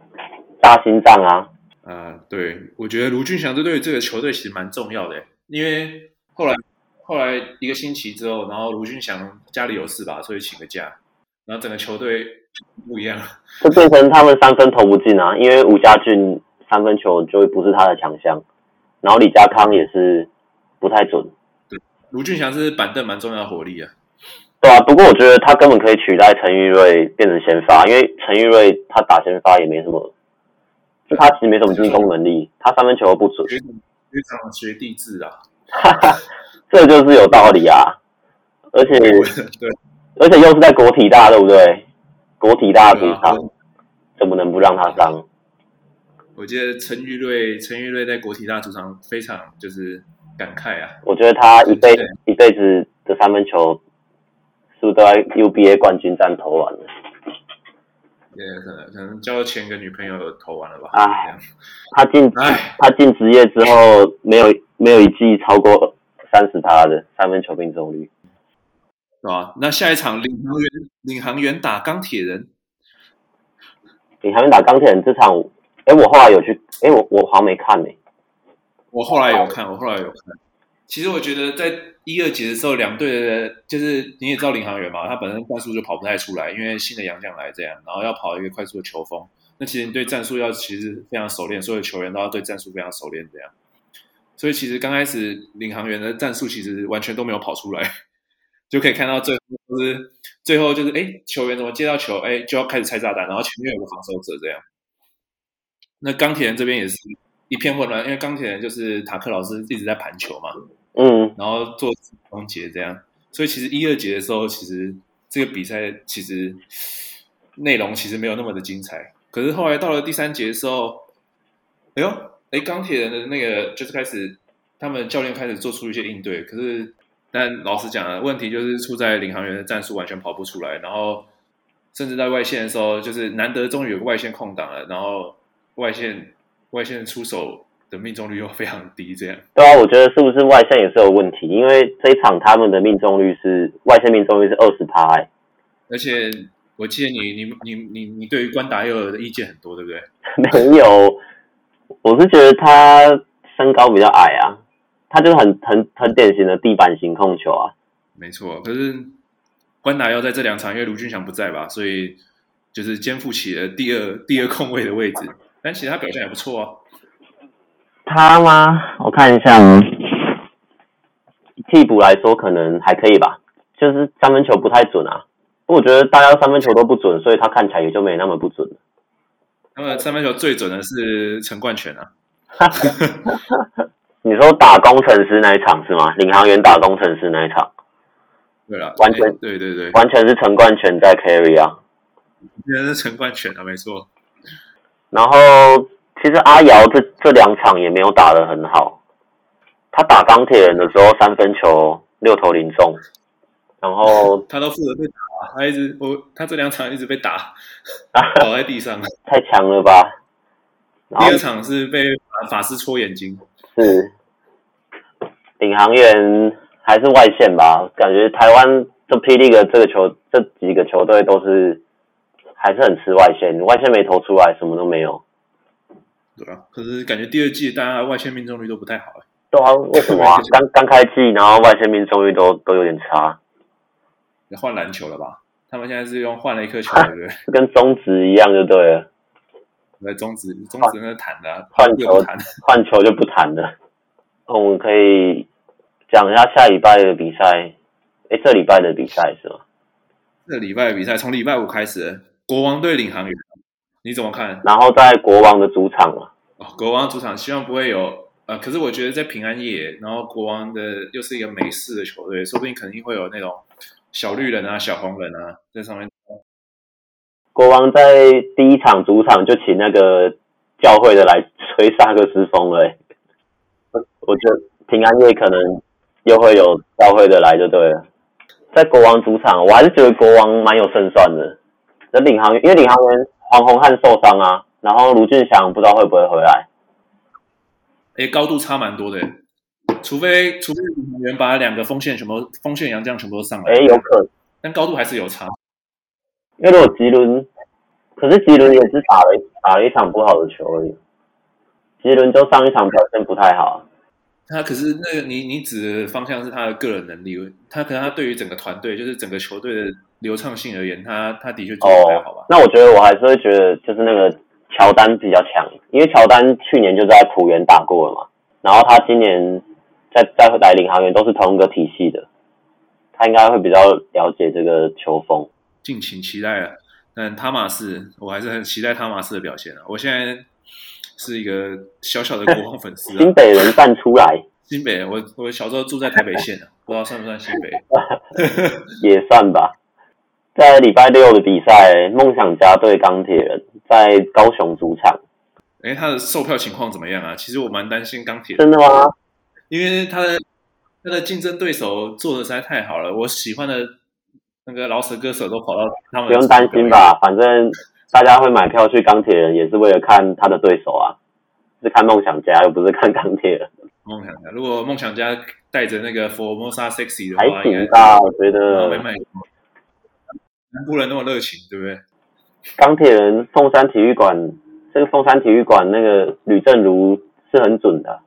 大心脏啊，啊，对，我觉得卢俊祥这对这个球队其实蛮重要的，因为后来。后来一个星期之后，然后卢俊祥家里有事吧，所以请个假，然后整个球队不一样，就变成他们三分投不进啊，因为吴家俊三分球就不是他的强项，然后李家康也是不太准。对，卢俊祥是板凳蛮重要的火力啊。对啊，不过我觉得他根本可以取代陈玉瑞变成先发，因为陈玉瑞他打先发也没什么，就他其实没什么进攻能力，他三分球不准。学长学弟制啊。哈哈。这就是有道理啊，而且 对，而且又是在国体大，对不对？国体大主场，啊、怎么能不让他上？我觉得陈玉瑞，陈玉瑞在国体大主场非常就是感慨啊。我觉得他一辈一辈子的三分球，是不是都在 UBA 冠军战投完了？也可能可能交了前个女朋友投完了吧？哎，他进哎，他进职业之后没有没有一季超过。三十趴的三分球命中率，是吧？那下一场领航员领航员打钢铁人，领航员打钢铁人这场，哎，我后来有去，哎，我我好像没看呢、欸。我后来有看，我后来有看。其实我觉得在一二节的时候，两队的，就是你也知道领航员嘛，他本身战术就跑不太出来，因为新的洋将来这样，然后要跑一个快速的球风，那其实你对战术要其实非常熟练，所有球员都要对战术非常熟练这样。所以其实刚开始领航员的战术其实完全都没有跑出来，就可以看到最后就是最后就是哎，球员怎么接到球哎，就要开始拆炸弹，然后前面有个防守者这样。那钢铁人这边也是一片混乱，因为钢铁人就是塔克老师一直在盘球嘛，嗯，然后做终结这样，所以其实一二节的时候，其实这个比赛其实内容其实没有那么的精彩。可是后来到了第三节的时候，哎呦。哎，钢铁人的那个就是开始，他们教练开始做出一些应对。可是，但老实讲啊，问题就是出在领航员的战术完全跑不出来，然后甚至在外线的时候，就是难得终于有个外线空档了，然后外线外线出手的命中率又非常低，这样。对啊，我觉得是不是外线也是有问题？因为这一场他们的命中率是外线命中率是二十趴，哎，而且我记得你你你你你对于关达佑尔的意见很多，对不对？没有。我是觉得他身高比较矮啊，他就是很很很典型的地板型控球啊。没错，可是关达要在这两场，因为卢俊祥不在吧，所以就是肩负起了第二第二控卫的位置。但其实他表现也不错啊。他吗？我看一下，替补来说可能还可以吧，就是三分球不太准啊。我觉得大家三分球都不准，所以他看起来也就没那么不准。他们三分球最准的是陈冠泉啊。你说打工程师那一场是吗？领航员打工程师那一场？对了，完全对对对，完全是陈冠泉在 carry 啊。应该是陈冠泉啊，没错。然后其实阿瑶这这两场也没有打得很好。他打钢铁人的时候三分球六投零中，然后 他都负责被打，他一直我他这两场一直被打，倒在地上，太强了吧？第二场是被法师戳眼睛，是领航员还是外线吧？感觉台湾这 P League 这个球这几个球队都是还是很吃外线，外线没投出来，什么都没有。对啊，可是感觉第二季大家外线命中率都不太好哎。对啊，为什么啊？刚刚开季，然后外线命中率都都有点差。要换篮球了吧？他们现在是用换了一颗球，对不对？跟中职一样就对了。对中职，中职那弹的，换球 换球就不弹了。我们可以讲一下下礼拜的比赛。哎，这礼拜的比赛是吗？这礼拜的比赛从礼拜五开始，国王队领航员，你怎么看？然后在国王的主场嘛。哦，国王主场，希望不会有。呃，可是我觉得在平安夜，然后国王的又是一个美式的球队，说不定肯定会有那种小绿人啊、小红人啊在上面。国王在第一场主场就请那个教会的来吹萨克斯风了，我觉得平安夜可能又会有教会的来就对了。在国王主场，我还是觉得国王蛮有胜算的。那领航员因为领航员黄宏汉受伤啊，然后卢俊祥不知道会不会回来。哎，高度差蛮多的，除非除非领航员把两个锋线全部锋线洋将全部都上来，哎，有可能，但高度还是有差。因为如果吉伦，可是吉伦也是打了打了一场不好的球而已。吉伦就上一场表现不太好。他可是那个你你指的方向是他的个人能力，他可能他对于整个团队就是整个球队的流畅性而言，他他的确做得不太好吧？那我觉得我还是会觉得就是那个。乔丹比较强，因为乔丹去年就在浦原打过了嘛，然后他今年在在来领航员都是同一个体系的，他应该会比较了解这个球风。敬请期待了，但汤马斯我还是很期待汤马斯的表现啊！我现在是一个小小的 国王粉丝，新北人站出来，新北，我我小时候住在台北县啊，不知道算不算新北，也算吧。在礼拜六的比赛，梦想家对钢铁人在高雄主场。哎，他的售票情况怎么样啊？其实我蛮担心钢铁人。真的吗？因为他的他的竞争对手做的实在太好了，我喜欢的那个饶舌歌手都跑到他们。不用担心吧，反正大家会买票去钢铁人，也是为了看他的对手啊，是看梦想家，又不是看钢铁人。梦想家，如果梦想家带着那个 Formosa Sexy 的话，还挺大，我觉得。南部人那么热情，对不对？钢铁人凤山体育馆，这个凤山体育馆那个吕正如是很准的。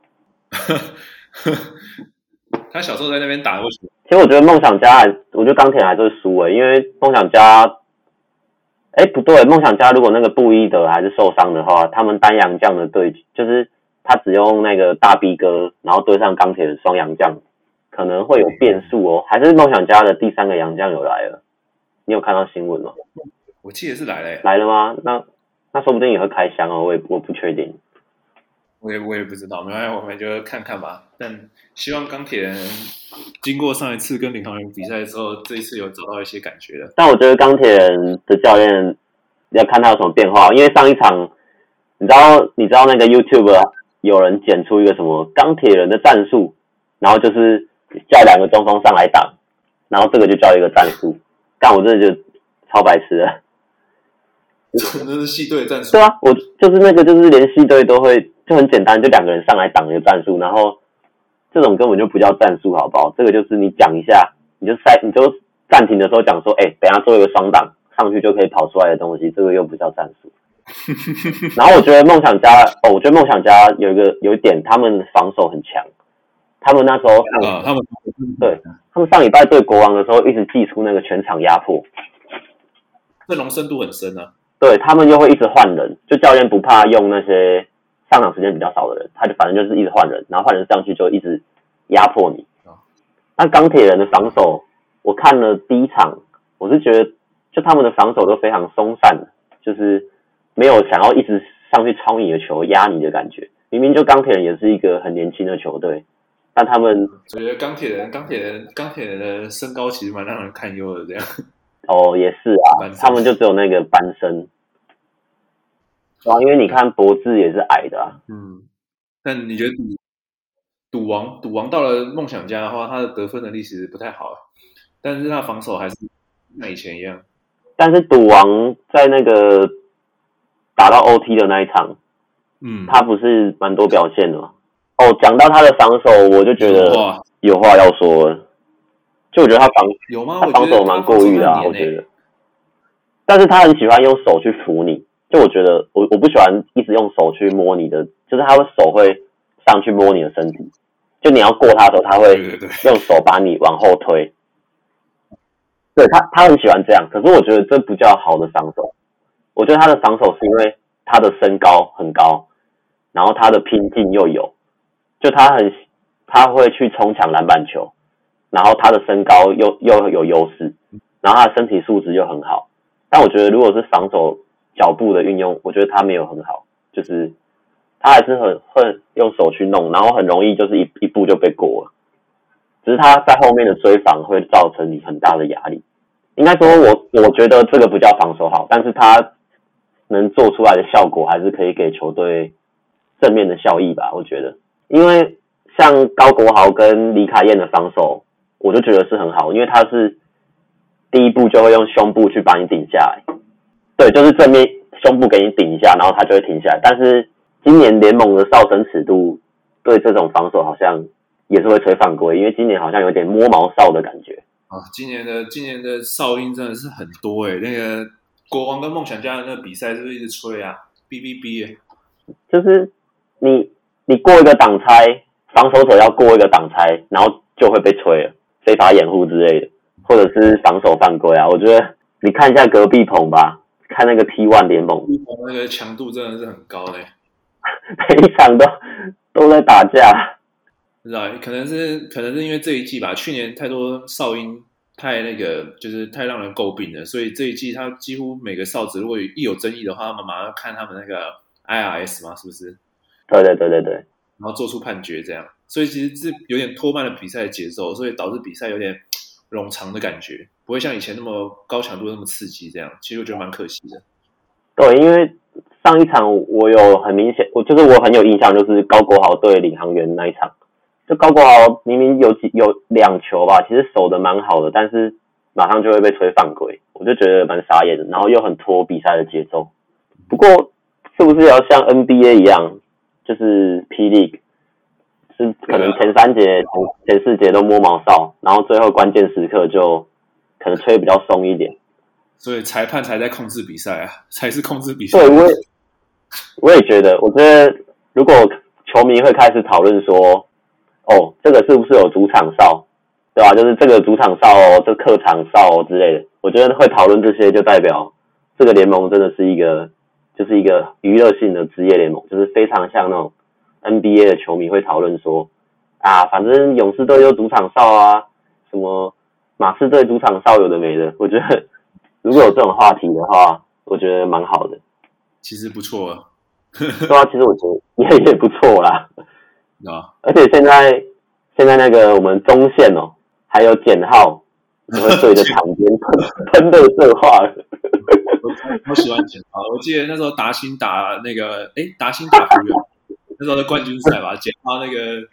他小时候在那边打过球。其实我觉得梦想家还，我觉得钢铁人还是会输诶，因为梦想家，哎不对，梦想家如果那个布伊德还是受伤的话，他们单阳将的对，就是他只用那个大 B 哥，然后对上钢铁的双阳将，可能会有变数哦。还是梦想家的第三个洋将有来了。你有看到新闻吗？我记得是来了，来了吗？那那说不定也会开箱哦，我也我不确定，我也我也不知道，没关系，我们就看看吧。但希望钢铁人经过上一次跟领航员比赛之后，这一次有找到一些感觉了。但我觉得钢铁人的教练要看他有什么变化，因为上一场你知道你知道那个 YouTube 有人剪出一个什么钢铁人的战术，然后就是叫两个中锋上来挡，然后这个就叫一个战术。但我真的就超白痴的，真的是系队战术。对啊，我就是那个，就是连系队都会，就很简单，就两个人上来挡一个战术，然后这种根本就不叫战术，好不好？这个就是你讲一下，你就赛，你就暂停的时候讲说，哎、欸，等下做一个双挡上去就可以跑出来的东西，这个又不叫战术。然后我觉得梦想家，哦，我觉得梦想家有一个有一点，他们防守很强。他们那时候上，啊、他们对，他们上礼拜对国王的时候，一直祭出那个全场压迫，阵容深度很深啊。对，他们又会一直换人，就教练不怕用那些上场时间比较少的人，他就反正就是一直换人，然后换人上去就一直压迫你。那钢铁人的防守，我看了第一场，我是觉得就他们的防守都非常松散，就是没有想要一直上去抄你的球、压你的感觉。明明就钢铁人也是一个很年轻的球队，但他们我觉得钢铁人、钢铁人、钢铁人的身高其实蛮让人堪忧的，这样。哦，也是啊，他们就只有那个班身。啊，因为你看博智也是矮的啊。嗯，但你觉得赌王赌王到了梦想家的话，他的得分能力其实不太好，但是他防守还是像以前一样。但是赌王在那个打到 OT 的那一场，嗯，他不是蛮多表现的吗？哦，讲到他的防守，我就觉得有话要说。就我觉得他防有吗？他防守蛮过誉的啊，我觉得。但是他很喜欢用手去扶你。就我觉得，我我不喜欢一直用手去摸你的，就是他的手会上去摸你的身体，就你要过他的时候，他会用手把你往后推。对，他，他很喜欢这样，可是我觉得这不叫好的防守。我觉得他的防守是因为他的身高很高，然后他的拼劲又有，就他很他会去冲抢篮板球，然后他的身高又又有优势，然后他的身体素质又很好。但我觉得如果是防守，脚步的运用，我觉得他没有很好，就是他还是很会用手去弄，然后很容易就是一一步就被过了。只是他在后面的追防会造成你很大的压力。应该说我，我我觉得这个不叫防守好，但是他能做出来的效果还是可以给球队正面的效益吧。我觉得，因为像高国豪跟李凯燕的防守，我就觉得是很好，因为他是第一步就会用胸部去把你顶下来。对，就是正面胸部给你顶一下，然后他就会停下来。但是今年联盟的哨声尺度对这种防守好像也是会吹犯规，因为今年好像有点摸毛哨的感觉啊。今年的今年的哨音真的是很多诶，那个国王跟梦想家的那个比赛是不是一直吹啊？哔哔哔，就是你你过一个挡拆，防守者要过一个挡拆，然后就会被吹了，非法掩护之类的，或者是防守犯规啊。我觉得你看一下隔壁棚吧。看那个 T One 联盟，那个强度真的是很高嘞，每一场都都在打架，不知道可能是可能是因为这一季吧，去年太多哨音太那个，就是太让人诟病了，所以这一季他几乎每个哨子如果一有争议的话，他们马上看他们那个 IRS 嘛，是不是？对对对对对，然后做出判决这样，所以其实是有点拖慢了比赛的节奏，所以导致比赛有点。冗长的感觉不会像以前那么高强度那么刺激，这样其实我觉得蛮可惜的。对，因为上一场我有很明显，我就是我很有印象，就是高国豪对领航员那一场，就高国豪明明有几有两球吧，其实守的蛮好的，但是马上就会被吹犯规，我就觉得蛮傻眼的，然后又很拖比赛的节奏。不过是不是要像 NBA 一样，就是 P League？是可能前三节、前前四节都摸毛哨，然后最后关键时刻就可能吹比较松一点，所以裁判才在控制比赛啊，才是控制比赛。对，我也我也觉得，我觉得如果球迷会开始讨论说，哦，这个是不是有主场哨，对吧？就是这个主场哨哦，这客场哨哦之类的，我觉得会讨论这些，就代表这个联盟真的是一个，就是一个娱乐性的职业联盟，就是非常像那种。NBA 的球迷会讨论说：“啊，反正勇士队有主场哨啊，什么马刺队主场哨有的没的。”我觉得如果有这种话题的话，我觉得蛮好的。其实不错啊，对啊，其实我觉得也也不错啦。啊，而且现在现在那个我们中线哦，还有简浩，你会对着场边 喷喷的这话。我喜欢简浩，我记得那时候达兴打那个，哎，达兴打湖人。那时候的冠军赛吧，捡到那个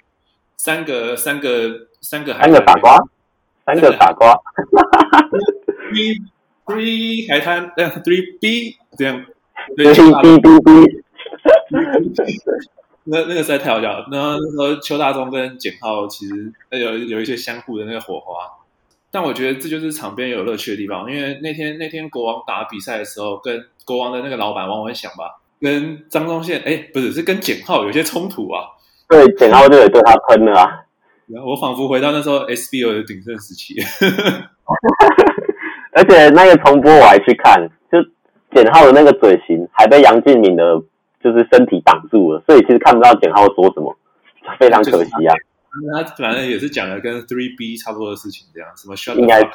三个三个三个三个傻瓜，三个傻瓜，three three 海滩，呃，three B 这样，对，B B B，那那个实在太好笑了。那那时候邱大中跟简浩其实有有一些相互的那个火花，但我觉得这就是场边有乐趣的地方。因为那天那天国王打比赛的时候，跟国王的那个老板王文祥吧。跟张宗宪，哎，不是，是跟简浩有些冲突啊。对，简浩就得对他喷了啊。然后我仿佛回到那时候 SBO 的鼎盛时期。而且那个重播我还去看，就简浩的那个嘴型还被杨敬敏的，就是身体挡住了，所以其实看不到简浩说什么，非常可惜啊。他反正也是讲了跟 Three B 差不多的事情，这样什么应该是。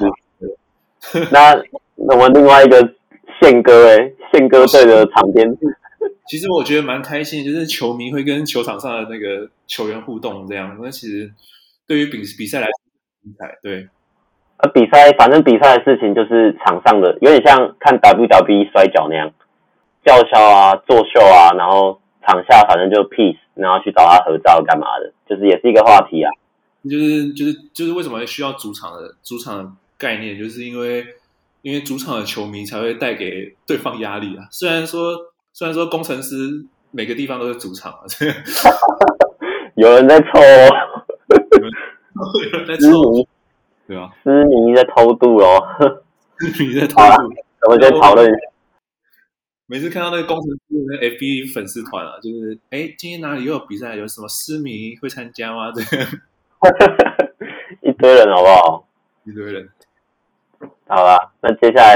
那我们另外一个宪哥哎，宪哥队的场边。其实我觉得蛮开心，就是球迷会跟球场上的那个球员互动这样。那其实对于比比赛来说很精彩，对。呃，比赛反正比赛的事情就是场上的，有点像看 WWE 摔跤那样，叫嚣啊，作秀啊，然后场下反正就 peace，然后去找他合照干嘛的，就是也是一个话题啊。就是就是就是为什么需要主场的主场的概念，就是因为因为主场的球迷才会带给对方压力啊。虽然说。虽然说工程师每个地方都是主场啊，有人在抽，有人在抽，对啊，思迷在偷渡哦，思迷在偷渡，我们先讨论一下。每次看到那个工程师的 FB 粉丝团啊，就是哎，今天哪里又有比赛？有什么思迷会参加吗？这 样一堆人好不好？一堆人。好吧，那接下来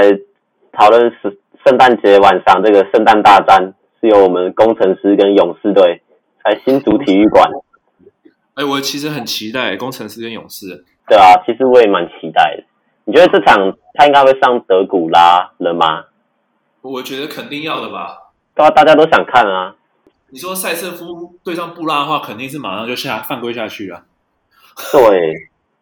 讨论是。圣诞节晚上，这个圣诞大战是由我们工程师跟勇士队在新竹体育馆。哎，我其实很期待工程师跟勇士。对啊，其实我也蛮期待的。你觉得这场他应该会上德古拉了吗？我觉得肯定要的吧。对啊，大家都想看啊。你说赛瑟夫对上布拉的话，肯定是马上就下犯规下去了。对，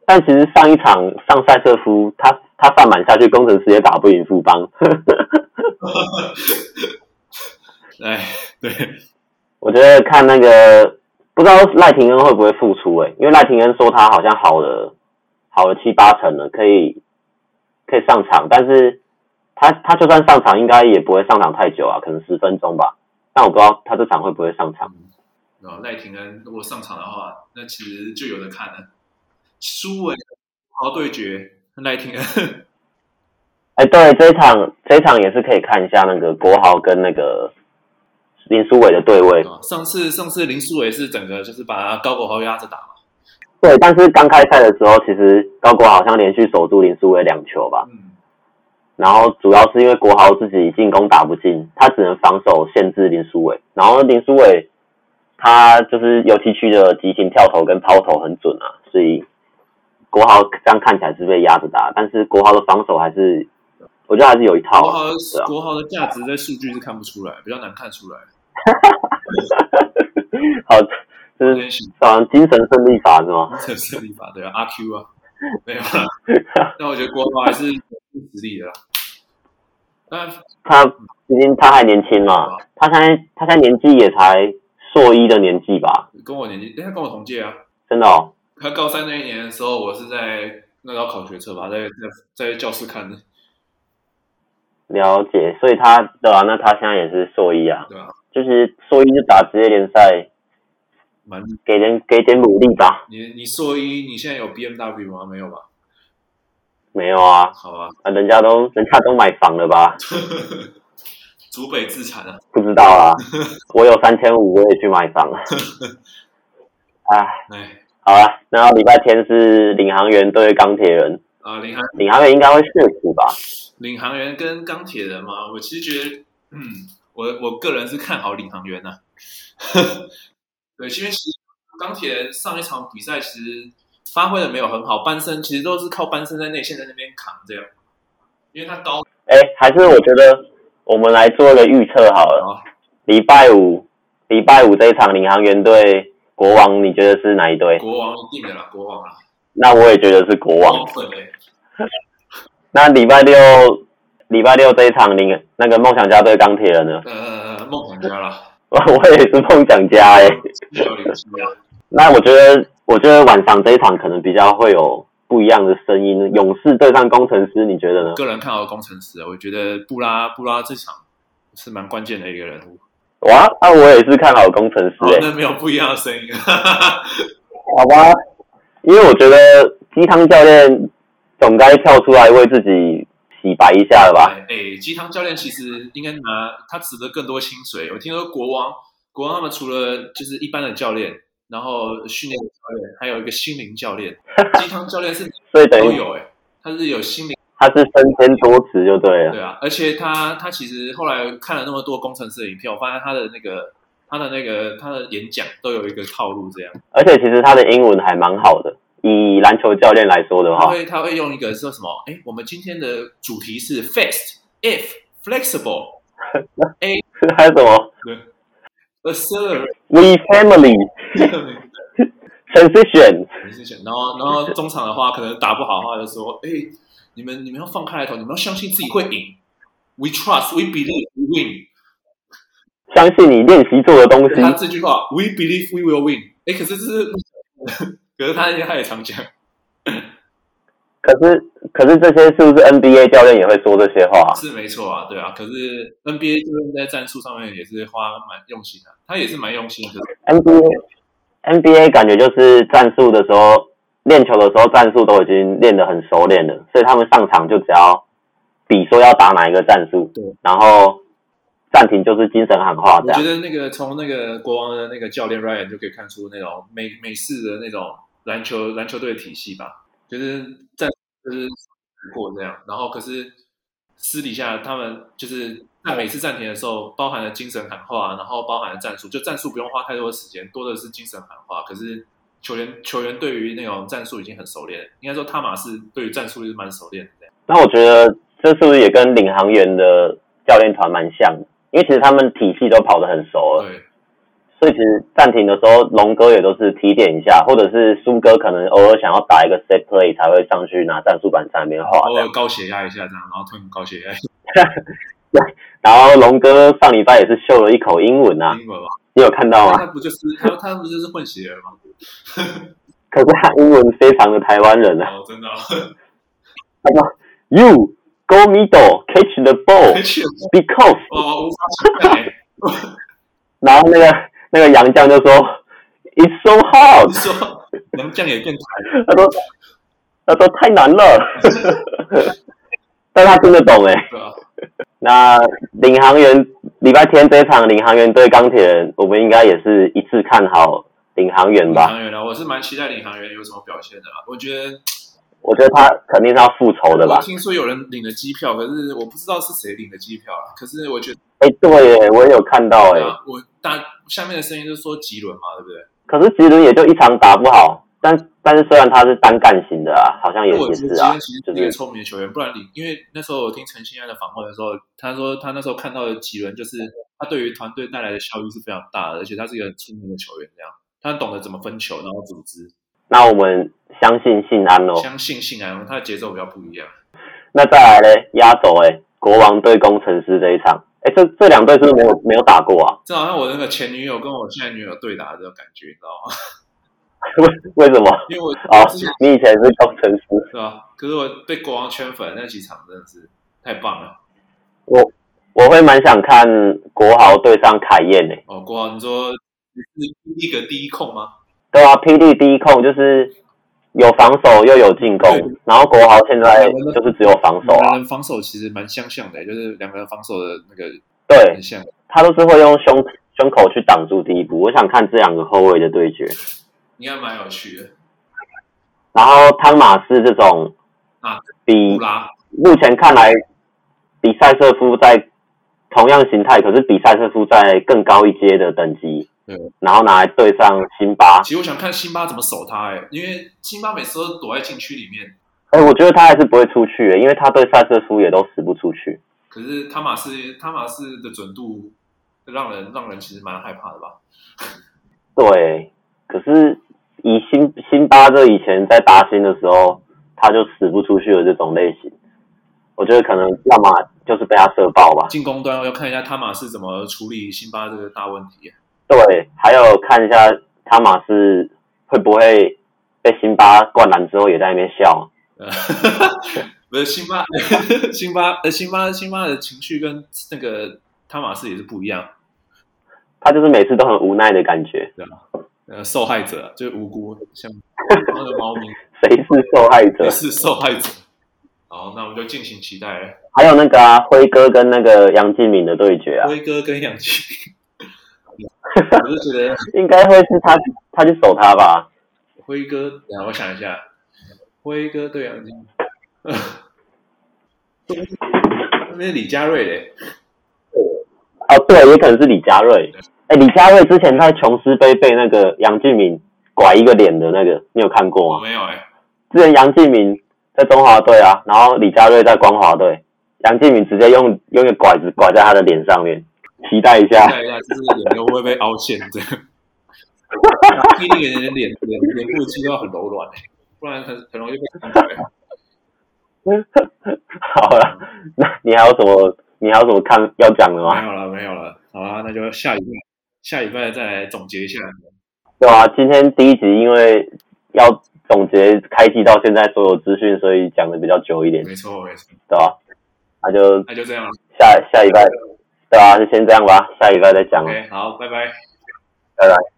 但其实上一场上赛瑟夫，他他犯满下去，工程师也打不赢富邦。哎，对，我觉得看那个不知道赖廷恩会不会复出哎，因为赖廷恩说他好像好了，好了七八成了，可以可以上场，但是他他就算上场，应该也不会上场太久啊，可能十分钟吧。但我不知道他这场会不会上场。啊，赖廷恩如果上场的话，那其实就有的看了。苏伟豪对决赖廷恩。哎，对，这一场这一场也是可以看一下那个国豪跟那个林书伟的对位。上次上次林书伟是整个就是把高国豪压着打嘛。对，但是刚开赛的时候，其实高国豪好像连续守住林书伟两球吧。嗯。然后主要是因为国豪自己进攻打不进，他只能防守限制林书伟。然后林书伟他就是油漆区的急停跳投跟抛投很准啊，所以国豪这样看起来是被压着打，但是国豪的防守还是。我觉得还是有一套。国豪的国豪的价值在数据是看不出来，比较难看出来。好，就是好像精神胜利法是吗？精神胜利法对啊，阿 Q 啊，没有啦。那我觉得国豪还是有实力的啦。但他毕竟他还年轻嘛，他现在他现在年纪也才硕一的年纪吧？跟我年纪，他跟我同届啊。真的哦。他高三那一年的时候，我是在那要考学测吧，在在在教室看的。了解，所以他对啊，那他现在也是硕一啊，对啊，就是硕一就打职业联赛，蛮给点给点努力吧。你你硕一，你现在有 BMW 吗？没有吧？没有啊。好啊，啊，人家都人家都买房了吧？祖北自产啊？不知道啊，我有三千五，我也去买房了。哎哎，好啊，那礼拜天是领航员对钢铁人。啊，领航领航员应该会胜出吧？领航员跟钢铁人嘛，我其实觉得，嗯，我我个人是看好领航员的、啊。对，因为其实钢铁人上一场比赛其实发挥的没有很好，班森其实都是靠班森在内线在那边扛这样，因为他高。哎，还是我觉得我们来做一个预测好了。好礼拜五，礼拜五这一场领航员对国王，你觉得是哪一队？国王一定的啦，国王啦。那我也觉得是国王。那礼拜六，礼拜六这一场，你那个梦想家对钢铁人呢？呃，梦想家啦。我 我也是梦想家哎、欸。那我觉得，我觉得晚上这一场可能比较会有不一样的声音。勇士对上工程师，你觉得呢？个人看好工程师啊，我觉得布拉布拉这场是蛮关键的一个人物。哇，那我也是看好工程师哎、欸。那没有不一样的声音。好吧。因为我觉得鸡汤教练总该跳出来为自己洗白一下了吧？哎，鸡汤教练其实应该拿他值得更多薪水。我听说国王，国王他们除了就是一般的教练，然后训练的教练，还有一个心灵教练。鸡汤教练是所以等于都有哎，他是有心灵，他是身兼多职就对了。对啊，而且他他其实后来看了那么多工程师的影片，我发现他的那个。他的那个他的演讲都有一个套路，这样。而且其实他的英文还蛮好的，以篮球教练来说的话，他会他会用一个说什么？哎，我们今天的主题是 fast if flexible A 还有什么？对，accelerate we family transition transition。然后然后中场的话，可能打不好的话，就说哎，你们你们要放开来投，你们要相信自己会赢。We trust, we believe, we win。相信你练习做的东西。他这句话，We believe we will win。哎，可是这是，可是他他也常讲。可是可是这些是不是 NBA 教练也会说这些话？是没错啊，对啊。可是 NBA 教练在战术上面也是花蛮用心的，他也是蛮用心的。NBA NBA 感觉就是战术的时候，练球的时候战术都已经练得很熟练了，所以他们上场就只要比说要打哪一个战术，对，然后。暂停就是精神喊话。我觉得那个从那个国王的那个教练 Ryan 就可以看出那种美美式的那种篮球篮球队的体系吧，就是战就是过这样，然后可是私底下他们就是在每次暂停的时候，包含了精神喊话，然后包含了战术，就战术不用花太多的时间，多的是精神喊话。可是球员球员对于那种战术已经很熟练，应该说汤马斯对于战术是蛮熟练的。那我觉得这是不是也跟领航员的教练团蛮像的？因为其实他们体系都跑得很熟了，所以其实暂停的时候，龙哥也都是提点一下，或者是苏哥可能偶尔想要打一个 set play 才会上去拿战术板在那边画，偶尔高血压一下这样，然后突然高血压。对，然后龙哥上礼拜也是秀了一口英文啊，英文吗？你有看到吗？他不就是他他不就是混血儿吗？可是他英文非常的台湾人啊，哦，真的，他说 you。Go middle, catch the ball, because。然后那个那个杨绛就说，It's so hard。说洋将也变台。他说他说太难了，但他听得懂哎。那领航员礼拜天这一场领航员对钢铁人，我们应该也是一致看好领航员吧？领航员啊，我是蛮期待领航员有什么表现的啦。我觉得。我觉得他肯定是要复仇的吧。我听说有人领了机票，可是我不知道是谁领的机票啊。可是我觉得，哎，对耶，我也有看到哎。我大下面的声音就是说吉伦嘛，对不对？可是吉伦也就一场打不好，但但是虽然他是单干型的啊，好像也也是啊。其实是一个聪明的球员，不然你因为那时候我听陈信安的访问的时候，他说他那时候看到的吉伦就是他对于团队带来的效益是非常大的，而且他是一个很聪明的球员，这样他懂得怎么分球，然后组织。那我们相信信安哦，相信信安，他的节奏比较不一样。那再来嘞，压轴哎，国王对工程师这一场，哎，这这两队是不是没有没有打过啊？这好像我那个前女友跟我现在女友对打的感觉，你知道吗？为 为什么？因为我哦，你以前是工程师是吧？可是我被国王圈粉那几场真的是太棒了。我我会蛮想看国豪对上凯燕诶。哦，国豪，你说你是第一个第一控吗？对啊，PD 第一控就是有防守又有进攻，然后国豪现在就是只有防守啊。防守其实蛮相像的，就是两个人防守的那个对，很像。他都是会用胸胸口去挡住第一步。我想看这两个后卫的对决，应该蛮有趣的。然后汤马斯这种啊，比目前看来比赛瑟夫在同样形态，可是比赛瑟夫在更高一阶的等级。对，然后拿来对上辛巴。其实我想看辛巴怎么守他哎，因为辛巴每次都躲在禁区里面。哎，我觉得他还是不会出去，因为他对赛瑟夫也都死不出去。可是汤马斯汤马斯的准度让人让人其实蛮害怕的吧？对，可是以辛辛巴这以前在达新的时候，他就死不出去的这种类型，我觉得可能要么就是被他射爆吧。进攻端我要看一下汤马斯怎么处理辛巴这个大问题。对，还有看一下汤马斯会不会被辛巴灌篮之后也在那边笑。呃，不是辛巴，辛巴呃，辛巴辛巴的情绪跟那个汤马斯也是不一样。他就是每次都很无奈的感觉。对啊，呃，受害者就是无辜，像那个猫咪。谁是受害者？谁是受害者？好，那我们就敬请期待了。还有那个啊，辉哥跟那个杨敬敏的对决啊。辉哥跟杨敬敏。我就觉得应该会是他，他去守他吧。辉哥，然后我想一下，辉哥对杨金，那是李佳瑞嘞。哦，对，也可能是李佳瑞。哎，李佳瑞之前在琼斯杯被那个杨敬敏拐一个脸的那个，你有看过吗？没有哎、欸。之前杨敬敏在中华队啊，然后李佳瑞在光华队，杨敬敏直接用用一个拐子拐在他的脸上面，期待一下。期待一下，就是脸会不会被凹陷这样？哈一定脸脸脸脸部肌肉很柔软，不然很很容易被看出来。好了，那你还有什么？你还有什么看要讲的吗？没有了，没有了。好了，那就下礼拜下礼拜再来总结一下。对啊，今天第一集因为要总结开机到现在所有资讯，所以讲的比较久一点。没错，没错，对吧？那就那就这样了。下下礼拜，对啊，就先这样吧，下礼拜再讲。OK，好，拜拜，拜拜。